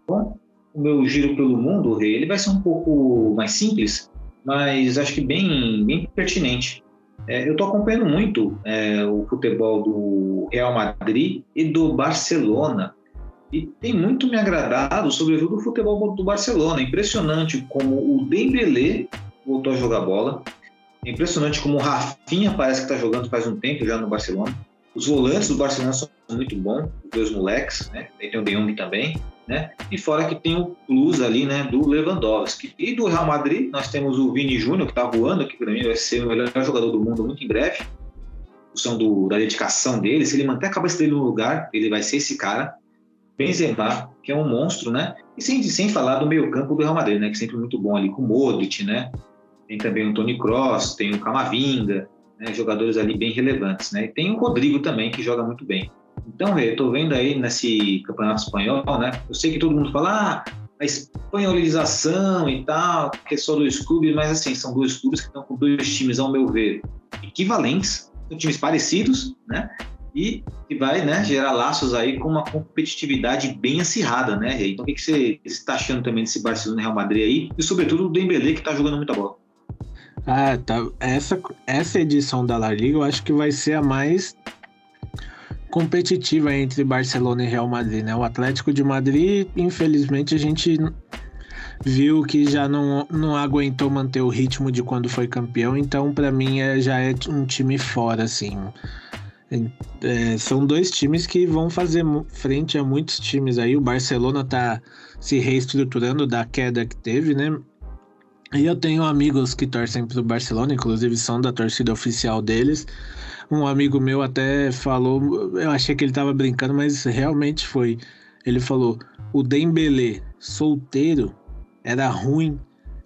Bom, o meu giro pelo mundo, Rei, ele vai ser um pouco mais simples, mas acho que bem, bem pertinente. É, eu estou acompanhando muito é, o futebol do Real Madrid e do Barcelona. E tem muito me agradado, sobretudo o futebol do Barcelona. Impressionante como o Dembélé voltou a jogar bola. É impressionante como o Rafinha parece que está jogando faz um tempo já no Barcelona. Os volantes do Barcelona são muito bons, os dois moleques, né? Aí tem o De Jong também, né? E fora que tem o plus ali, né, do Lewandowski. E do Real Madrid, nós temos o Vini Júnior, que está voando, que para mim vai ser o melhor jogador do mundo muito em breve. Função do, da dedicação dele, se ele manter a cabeça dele no lugar, ele vai ser esse cara. Benzema, que é um monstro, né? E sem, sem falar do meio campo do Real Madrid, né? Que sempre é muito bom ali com o Modric, né? Tem também o Tony Kroos, tem o Camavinga, né? jogadores ali bem relevantes, né? E tem o Rodrigo também, que joga muito bem. Então, eu tô vendo aí nesse campeonato espanhol, né? Eu sei que todo mundo fala, ah, a espanholização e tal, que é só dois clubes, mas assim, são dois clubes que estão com dois times, ao meu ver, equivalentes, são times parecidos, né? E que vai né, gerar laços aí com uma competitividade bem acirrada, né? Então, o que, que você está achando também desse Barcelona e Real Madrid aí? E, sobretudo, o Dembélé, que está jogando muita bola. Ah, tá. Essa, essa edição da La Liga eu acho que vai ser a mais competitiva entre Barcelona e Real Madrid, né? O Atlético de Madrid, infelizmente, a gente viu que já não, não aguentou manter o ritmo de quando foi campeão, então para mim é, já é um time fora, assim. É, são dois times que vão fazer frente a muitos times aí. O Barcelona tá se reestruturando da queda que teve, né? E eu tenho amigos que torcem pro Barcelona, inclusive são da torcida oficial deles. Um amigo meu até falou, eu achei que ele tava brincando, mas realmente foi. Ele falou: "O Dembélé solteiro era ruim,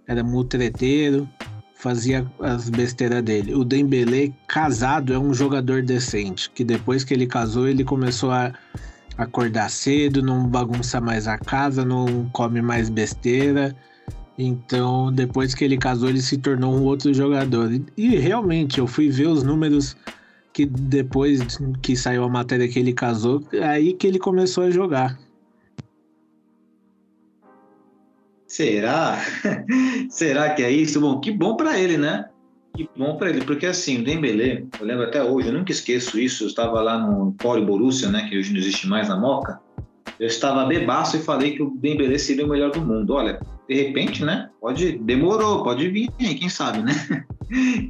era mutreteiro, fazia as besteiras dele. O Dembélé casado é um jogador decente, que depois que ele casou, ele começou a acordar cedo, não bagunça mais a casa, não come mais besteira. Então, depois que ele casou, ele se tornou um outro jogador. E, realmente, eu fui ver os números que depois que saiu a matéria que ele casou, é aí que ele começou a jogar. Será? Será que é isso? Bom, que bom para ele, né? Que bom para ele, porque assim, o Dembélé, eu lembro até hoje, eu nunca esqueço isso, eu estava lá no Poli Borussia, né, que hoje não existe mais na Moca, eu estava bebaço e falei que o Dembélé seria o melhor do mundo. Olha, de repente, né, pode, demorou, pode vir, quem sabe, né?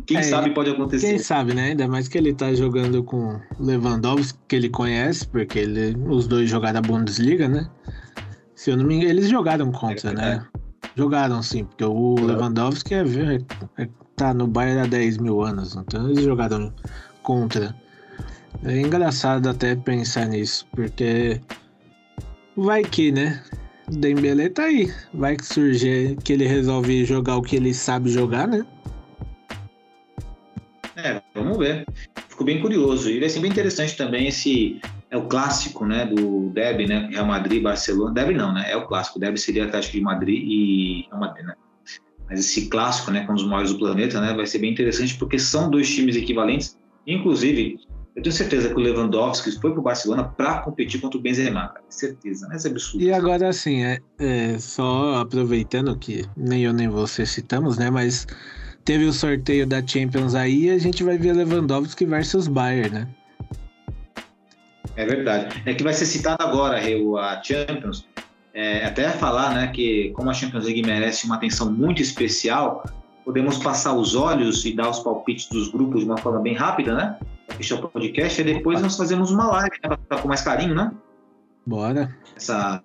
Quem é, sabe pode acontecer. Quem sabe, né? Ainda mais que ele tá jogando com Lewandowski, que ele conhece, porque ele, os dois jogaram a Bundesliga, né? Se eu não me engano, eles jogaram contra, é, né? Jogaram sim, porque o Lewandowski é, é, tá no Bayern há 10 mil anos, então eles jogaram contra. É engraçado até pensar nisso, porque vai que, né? Dembele tá aí. Vai que surge que ele resolve jogar o que ele sabe jogar, né? É, vamos ver. Fico bem curioso. E vai ser bem interessante também esse é o clássico, né, do Derby, né, Real Madrid, Barcelona. Derby não, né? É o clássico. Derby seria Atlético de Madrid e Real Madrid, né? Mas esse clássico, né, com os maiores do planeta, né, vai ser bem interessante porque são dois times equivalentes. Inclusive, eu tenho certeza que o Lewandowski foi para o Barcelona para competir contra o Benzema, cara. Certeza, né? Isso é absurdo. E agora, assim, é, é, só aproveitando que nem eu nem você citamos, né? Mas teve o sorteio da Champions aí e a gente vai ver Lewandowski versus Bayern, né? É verdade. É que vai ser citado agora, a Champions. É, até falar né, que, como a Champions League merece uma atenção muito especial, podemos passar os olhos e dar os palpites dos grupos de uma forma bem rápida, né? Fechar o podcast e depois nós fazemos uma live né, para ficar com mais carinho, né? Bora. Essa,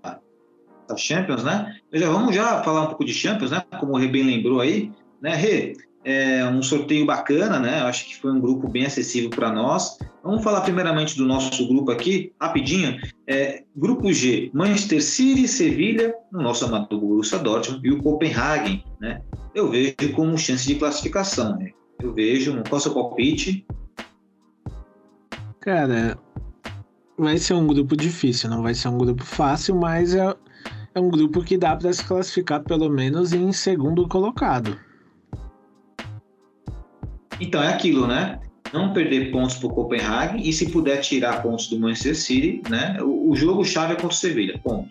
essa Champions, né? Já vamos já falar um pouco de Champions, né? Como o Rê bem lembrou aí, né, Rê? É um sorteio bacana, né? Eu acho que foi um grupo bem acessível para nós. Vamos falar primeiramente do nosso grupo aqui, rapidinho. É, grupo G, Manchester City, Sevilha, o nosso amado Borussia Dortmund e o Copenhagen, né? Eu vejo como chance de classificação, né? Eu vejo, qual é o seu palpite? Cara, vai ser um grupo difícil, não vai ser um grupo fácil, mas é, é um grupo que dá para se classificar pelo menos em segundo colocado. Então é aquilo, né? Não perder pontos para o Copenhague e se puder tirar pontos do Manchester City, né? O, o jogo chave é contra o Sevilha, ponto.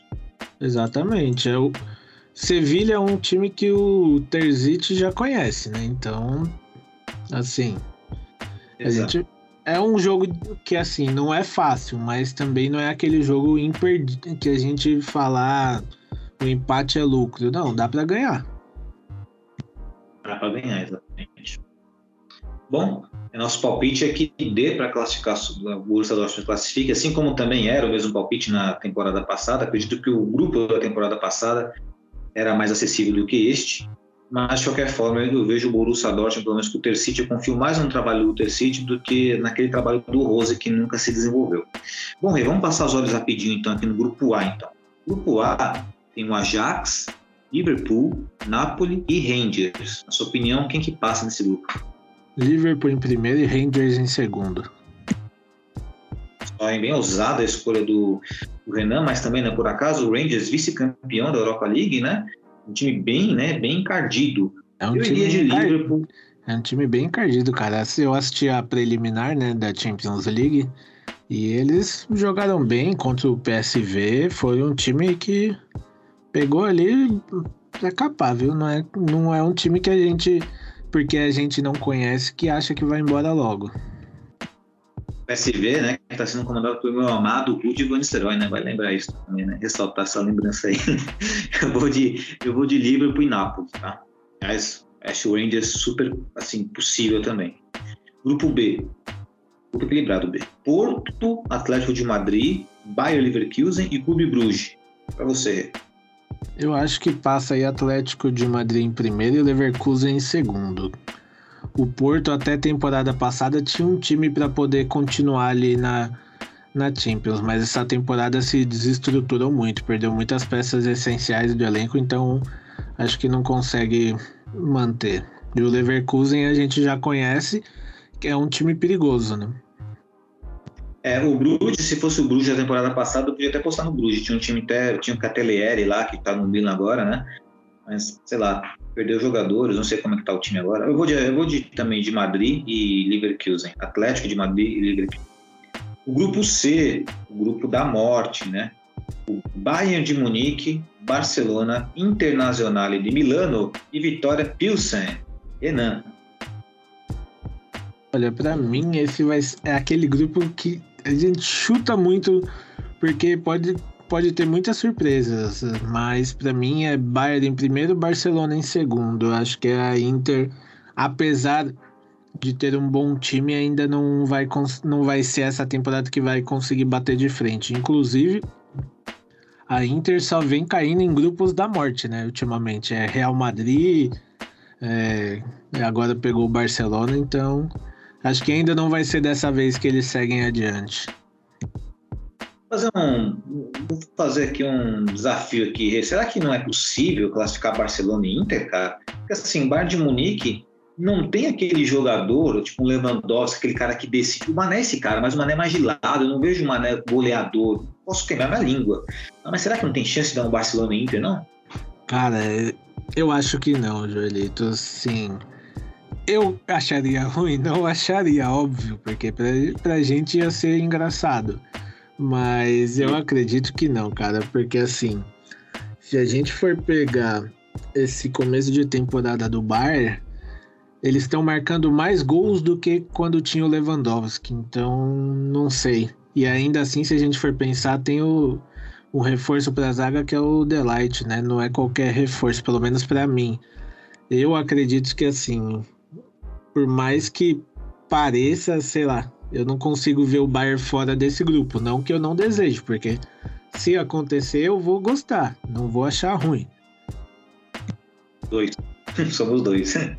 Exatamente. É o Sevilha é um time que o Terzic já conhece, né? Então, assim, a gente é um jogo que assim não é fácil, mas também não é aquele jogo imperdível que a gente falar ah, o empate é lucro. Não, dá para ganhar. Dá para ganhar, exatamente. Bom, nosso palpite é que dê para classificar o Borussia Dortmund classifique, assim como também era o mesmo palpite na temporada passada. Acredito que o grupo da temporada passada era mais acessível do que este, mas de qualquer forma eu vejo o Borussia Dortmund, pelo menos com o Tercity, eu confio mais no trabalho do Tercity do que naquele trabalho do Rose que nunca se desenvolveu. Bom, Rei, vamos passar os olhos rapidinho então aqui no grupo A então. Grupo A tem o Ajax, Liverpool, Napoli e Rangers. Na sua opinião, quem que passa nesse grupo? Liverpool em primeiro e Rangers em segundo. É bem ousada a escolha do, do, Renan, mas também, né, por acaso, o Rangers vice-campeão da Europa League, né? Um time bem, né, bem encardido. É um Eu time de Liverpool. É um time bem encardido, cara. Eu assisti a preliminar, né, da Champions League e eles jogaram bem contra o PSV. Foi um time que pegou ali pra capar, viu? Não é, não é um time que a gente porque a gente não conhece que acha que vai embora logo. PSV, né, que está sendo comandado pelo meu amado Rudy Van Nistelrooy, né, vai lembrar isso também, né, ressaltar essa lembrança aí. eu vou de, eu vou de Liverpool e Nápoles, tá? Mas acho o Rangers super, assim, possível também. Grupo B, grupo equilibrado B. Porto, Atlético de Madrid, Bayer Leverkusen e Clube Bruges. Para você. Eu acho que passa aí Atlético de Madrid em primeiro e Leverkusen em segundo. O Porto até temporada passada tinha um time para poder continuar ali na, na Champions, mas essa temporada se desestruturou muito, perdeu muitas peças essenciais do elenco, então acho que não consegue manter. E o Leverkusen a gente já conhece, que é um time perigoso, né? É, o Bruges, se fosse o Bruges da temporada passada, eu podia até postar no Bruges. Tinha um time até, tinha o Catelieri lá, que tá no Milan agora, né? Mas, sei lá, perdeu jogadores, não sei como é que tá o time agora. Eu vou, de, eu vou de, também de Madrid e Leverkusen. Atlético de Madrid e Leverkusen. O grupo C, o grupo da morte, né? O Bayern de Munique, Barcelona, Internazionale de Milano e Vitória Pilsen. Renan. Olha, para mim esse vai é aquele grupo que a gente chuta muito porque pode, pode ter muitas surpresas, mas para mim é Bayern em primeiro, Barcelona em segundo. Eu acho que a Inter, apesar de ter um bom time, ainda não vai, não vai ser essa temporada que vai conseguir bater de frente. Inclusive, a Inter só vem caindo em grupos da morte, né? Ultimamente. É Real Madrid, é, agora pegou o Barcelona, então Acho que ainda não vai ser dessa vez que eles seguem adiante. Fazer um, vou fazer aqui um desafio aqui. Será que não é possível classificar Barcelona e Inter, cara? Porque assim, Bayern de Munique não tem aquele jogador, tipo um Lewandowski, aquele cara que decide. O Mané é esse cara, mas o Mané é mais gelado. Eu não vejo o Mané goleador. Posso queimar minha língua. mas será que não tem chance de dar um Barcelona e Inter, não? Cara, eu acho que não, Joelito. Sim. Eu acharia ruim? Não acharia, óbvio, porque pra, pra gente ia ser engraçado. Mas eu acredito que não, cara, porque assim, se a gente for pegar esse começo de temporada do Bayern, eles estão marcando mais gols do que quando tinha o Lewandowski, então não sei. E ainda assim, se a gente for pensar, tem o, o reforço para a zaga que é o Delight, né? Não é qualquer reforço, pelo menos para mim. Eu acredito que assim, por mais que pareça, sei lá, eu não consigo ver o Bayern fora desse grupo. Não que eu não desejo, porque se acontecer eu vou gostar, não vou achar ruim. Dois. Somos dois.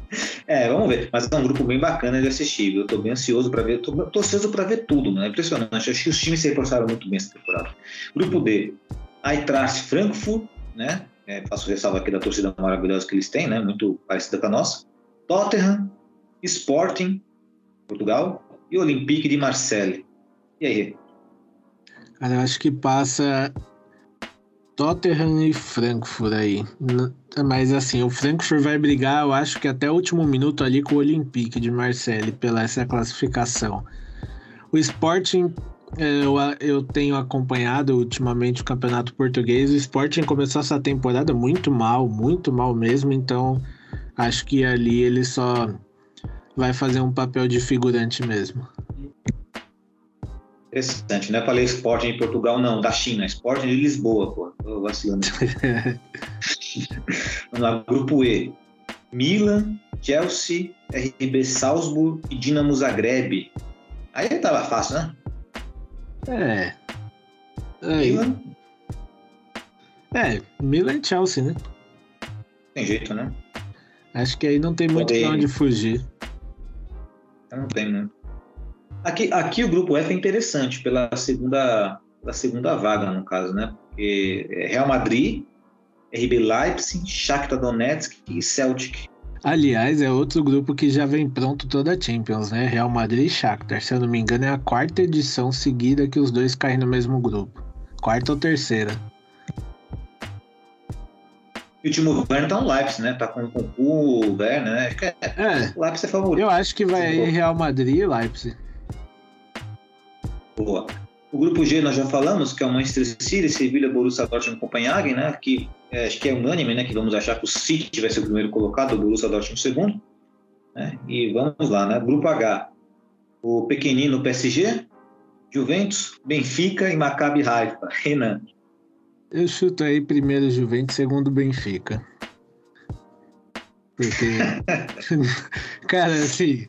É, vamos ver. Mas é um grupo bem bacana de assistir. Eu tô bem ansioso para ver. Tô, tô ansioso para ver tudo, né? Impressionante. Acho que os times se reforçaram muito bem essa temporada. Grupo D. Eintracht Frankfurt, né? É, faço ressalva aqui da torcida maravilhosa que eles têm, né? Muito parecida com a nossa. Tottenham, Sporting, Portugal, e Olympique de Marseille. E aí? Cara, eu acho que passa Tottenham e Frankfurt aí. Mas assim, o Frankfurt vai brigar, eu acho que até o último minuto ali com o Olympique de Marseille pela essa classificação. O Sporting, é, eu, eu tenho acompanhado ultimamente o campeonato português. O Sporting começou essa temporada muito mal, muito mal mesmo. Então, acho que ali ele só vai fazer um papel de figurante mesmo. Interessante, não é para ler esporte em Portugal, não, da China, esporte de Lisboa, pô. Tô vacilando. Vamos lá, grupo E. Milan, Chelsea, RB Salzburg e Dinamo Zagreb. Aí tava fácil, né? É. Aí. Milan. É, Milan e Chelsea, né? Tem jeito, né? Acho que aí não tem muito pra onde fugir. Não tem muito. Aqui, aqui o grupo F é interessante pela segunda, pela segunda vaga, no caso, né? Porque é Real Madrid, RB Leipzig, Shakhtar Donetsk e Celtic. Aliás, é outro grupo que já vem pronto toda a Champions, né? Real Madrid e Shakhtar. Se eu não me engano, é a quarta edição seguida que os dois caem no mesmo grupo. Quarta ou terceira. E o Timo Werner tá no Leipzig, né? Tá com, com o Werner, né? É, é. O Leipzig é favorito. Eu acho que vai aí Real Madrid e Leipzig. Boa. O grupo G nós já falamos, que é o Manchester City, Sevilla, Borussia Dortmund e Copenhagen, né? Que é, acho que é unânime, né? Que vamos achar que o City vai ser o primeiro colocado, o Borussia Dortmund o segundo. Né? E vamos lá, né? Grupo H. O pequenino PSG, Juventus, Benfica e Maccabi Haifa. Renan. Eu chuto aí primeiro Juventus, segundo Benfica. Porque. cara, assim.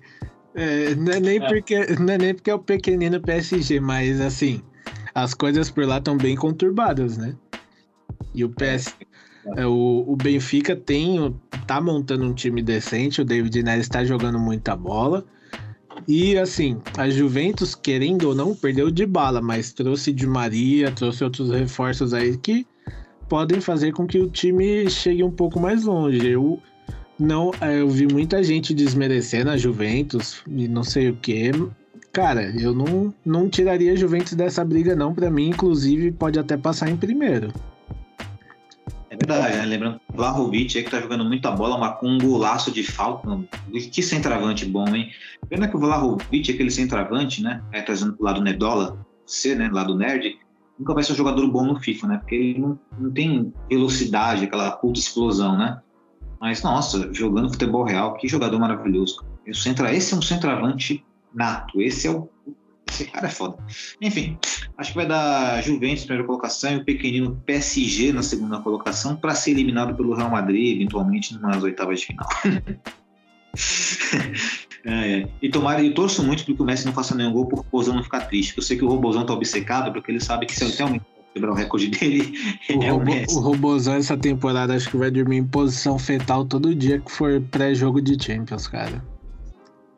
É, não, é nem porque, não é nem porque é o pequenino PSG, mas assim, as coisas por lá estão bem conturbadas, né? E o PS. É, o, o Benfica tem. tá montando um time decente, o David Neres está jogando muita bola. E assim, a Juventus, querendo ou não, perdeu de bala, mas trouxe de Maria, trouxe outros reforços aí que podem fazer com que o time chegue um pouco mais longe. Eu não, eu vi muita gente desmerecendo a Juventus e não sei o que. Cara, eu não, não tiraria a Juventus dessa briga, não. Para mim, inclusive, pode até passar em primeiro. É verdade, né? Lembrando Vlahovic aí que tá jogando muita bola, mas com um golaço de falta. Que centroavante bom, hein? Pena que o Vlahovic, aquele centroavante, né? É, trazendo pro lado Nedola, C, né? Lado nerd, nunca vai ser um jogador bom no FIFA, né? Porque ele não, não tem velocidade, aquela puta explosão, né? Mas, nossa, jogando futebol real, que jogador maravilhoso. Esse é um centroavante nato. Esse é o esse cara é foda. Enfim, acho que vai dar Juventus na primeira colocação e o pequenino PSG na segunda colocação para ser eliminado pelo Real Madrid, eventualmente nas oitavas de final. é, é. E tomara, eu torço muito para que o Messi não faça nenhum gol por o Robozão não ficar triste. Eu sei que o Robozão tá obcecado, porque ele sabe que se ele tem um quebrar o recorde dele, o, é Robo, o, o Robozão essa temporada acho que vai dormir em posição fetal todo dia que for pré-jogo de Champions, cara.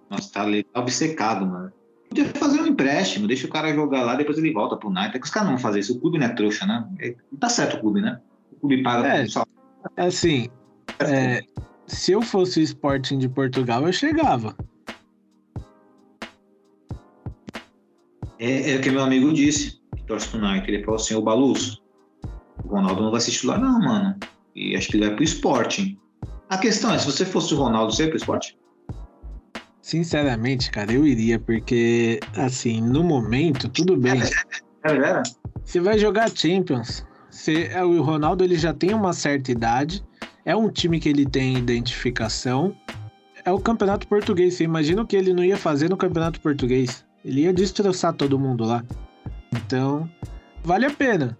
Nossa, tá, tá obcecado, mano. Podia fazer um empréstimo, deixa o cara jogar lá, depois ele volta pro United. É que os caras não vão fazer isso. O clube não é trouxa, né? É, tá certo o clube, né? O clube paga é, só. Assim, é, se eu fosse o Sporting de Portugal, eu chegava. É, é o que meu amigo disse, que torce pro United. Ele falou assim: Ô Baluz, o Ronaldo não vai se titular, não, mano. E acho que ele vai pro Sporting. A questão é: se você fosse o Ronaldo, você ia pro Sporting? Sinceramente, cara, eu iria, porque, assim, no momento, tudo bem. É, é, Você vai jogar Champions. Você, é, o Ronaldo ele já tem uma certa idade. É um time que ele tem identificação. É o campeonato português. Você imagina o que ele não ia fazer no campeonato português? Ele ia destroçar todo mundo lá. Então, vale a pena.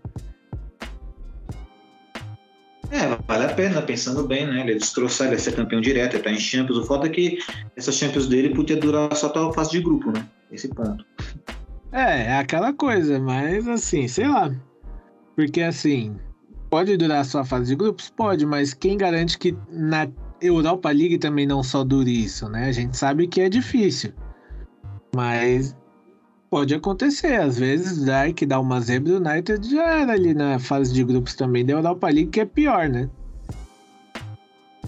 É, vale a pena, pensando bem, né? Ele é destroçar, ele vai ser campeão direto, ele tá em Champions. O foda é que essa Champions dele podia durar só até a fase de grupo, né? Esse ponto. É, é aquela coisa, mas assim, sei lá. Porque assim, pode durar só a fase de grupos? Pode, mas quem garante que na Europa League também não só dure isso, né? A gente sabe que é difícil. Mas Pode acontecer, às vezes Dark dá uma zebra o United já era ali na fase de grupos também da Europa League, que é pior, né?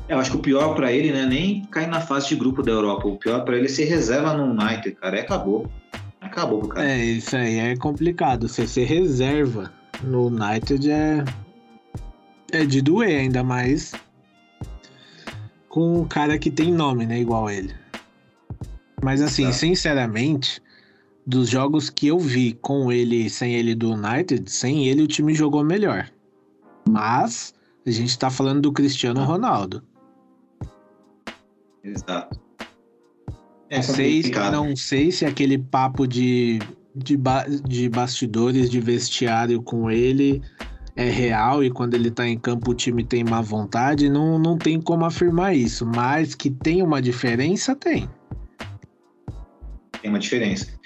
É, eu acho que o pior para ele não é nem cair na fase de grupo da Europa. O pior para ele é ser reserva no United, cara. É acabou. Acabou pro cara. É, isso aí é complicado. Você ser reserva no United é. É de doer, ainda mais com um cara que tem nome, né? Igual ele. Mas assim, tá. sinceramente, dos jogos que eu vi com ele sem ele do United, sem ele o time jogou melhor. Mas a gente tá falando do Cristiano Ronaldo. Exato. É não, sei, não sei se aquele papo de, de, ba de bastidores, de vestiário com ele é real e quando ele tá em campo o time tem má vontade. Não, não tem como afirmar isso, mas que tem uma diferença, tem. Tem uma diferença.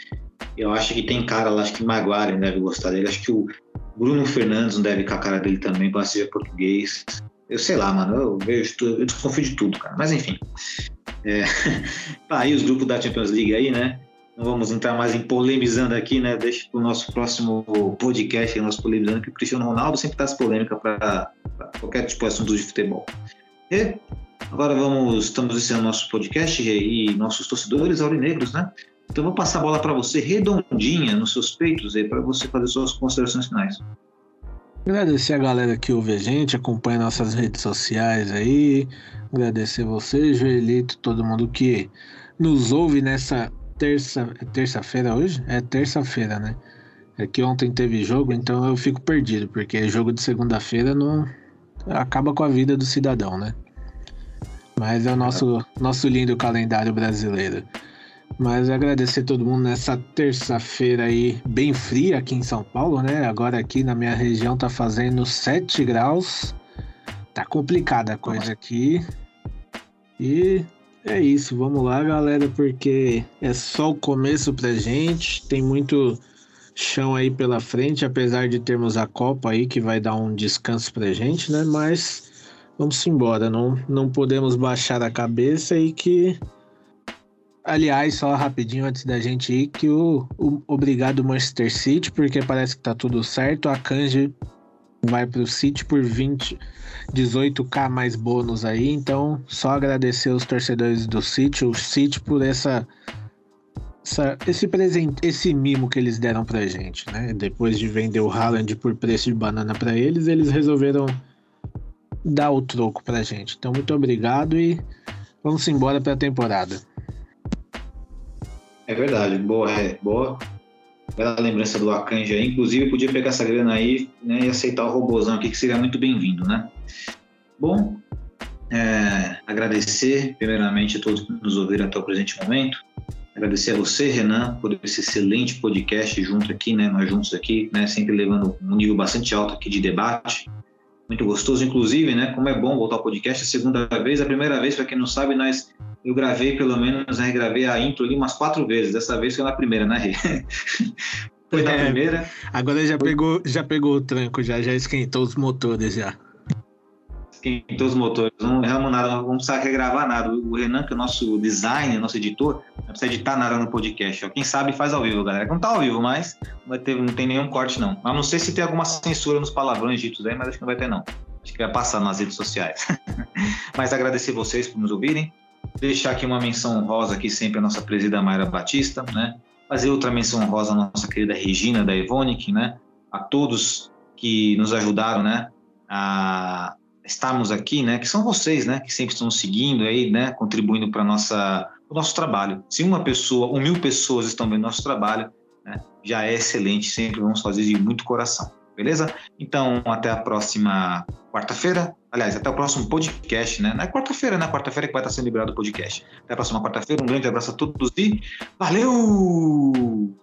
Eu acho que tem cara lá, acho que Maguire deve gostar dele. Acho que o Bruno Fernandes não deve com a cara dele também, para ser português. Eu sei lá, mano, eu vejo eu desconfio de tudo, cara. Mas enfim. É, tá aí os grupos da Champions League aí, né? Não vamos entrar mais em polemizando aqui, né? Deixa para o nosso próximo podcast, nós polemizando, que o Cristiano Ronaldo sempre traz polêmica para qualquer tipo de assunto de futebol. E agora vamos, estamos encerrando nosso podcast e nossos torcedores aurinegros, né? Então, vou passar a bola para você redondinha nos seus peitos para você fazer suas considerações finais. Agradecer a galera que ouve a gente, acompanha nossas redes sociais aí. Agradecer você, Joelito, todo mundo que nos ouve nessa terça. É terça-feira hoje? É terça-feira, né? É que ontem teve jogo, então eu fico perdido, porque jogo de segunda-feira não acaba com a vida do cidadão, né? Mas é o nosso, nosso lindo calendário brasileiro. Mas agradecer todo mundo nessa terça-feira aí, bem fria aqui em São Paulo, né? Agora aqui na minha região tá fazendo 7 graus. Tá complicada a coisa aqui. E é isso, vamos lá, galera, porque é só o começo pra gente. Tem muito chão aí pela frente, apesar de termos a Copa aí que vai dar um descanso pra gente, né? Mas vamos embora, não, não podemos baixar a cabeça e que Aliás, só rapidinho antes da gente ir, que o, o obrigado Manchester City, porque parece que tá tudo certo. A Kanji vai pro City por 20, 18k mais bônus aí. Então, só agradecer os torcedores do City, o City por essa, essa, esse presente, esse mimo que eles deram pra gente, né? Depois de vender o Haaland por preço de banana para eles, eles resolveram dar o troco pra gente. Então, muito obrigado e vamos embora pra temporada. É verdade, boa, é, boa. Bela lembrança do Akanji aí. Inclusive, podia pegar essa grana aí né, e aceitar o robôzão aqui, que seria muito bem-vindo, né? Bom, é, agradecer primeiramente a todos que nos ouviram até o presente momento. Agradecer a você, Renan, por esse excelente podcast junto aqui, né? Nós juntos aqui, né? Sempre levando um nível bastante alto aqui de debate. Muito gostoso, inclusive, né? Como é bom voltar ao podcast a segunda vez. A primeira vez, para quem não sabe, nós eu gravei pelo menos, né, gravei a intro ali umas quatro vezes. Dessa vez foi na primeira, né, foi na é, primeira. Agora já foi... pegou, já pegou o tranco, já, já esquentou os motores já. Esquentou os motores. Não erramos nada, não vamos precisar regravar nada. O Renan, que é o nosso designer, nosso editor, não precisa editar nada no podcast. Quem sabe faz ao vivo, galera. Não tá ao vivo, mas não, vai ter, não tem nenhum corte, não. Mas não sei se tem alguma censura nos palavrões ditos aí, mas acho que não vai ter, não. Acho que vai passar nas redes sociais. mas agradecer vocês por nos ouvirem. Deixar aqui uma menção honrosa aqui sempre a nossa presida Mayra Batista, né? Fazer outra menção honrosa à nossa querida Regina da Evonik, né? A todos que nos ajudaram, né? A estarmos aqui, né? Que são vocês, né? Que sempre estão seguindo aí, né? Contribuindo para nossa o nosso trabalho. Se uma pessoa ou mil pessoas estão vendo nosso trabalho, né, já é excelente. Sempre vamos fazer de muito coração. Beleza? Então, até a próxima quarta-feira. Aliás, até o próximo podcast, né? Na é quarta-feira, né? Quarta-feira que vai estar sendo liberado o podcast. Até a próxima quarta-feira. Um grande abraço a todos e valeu!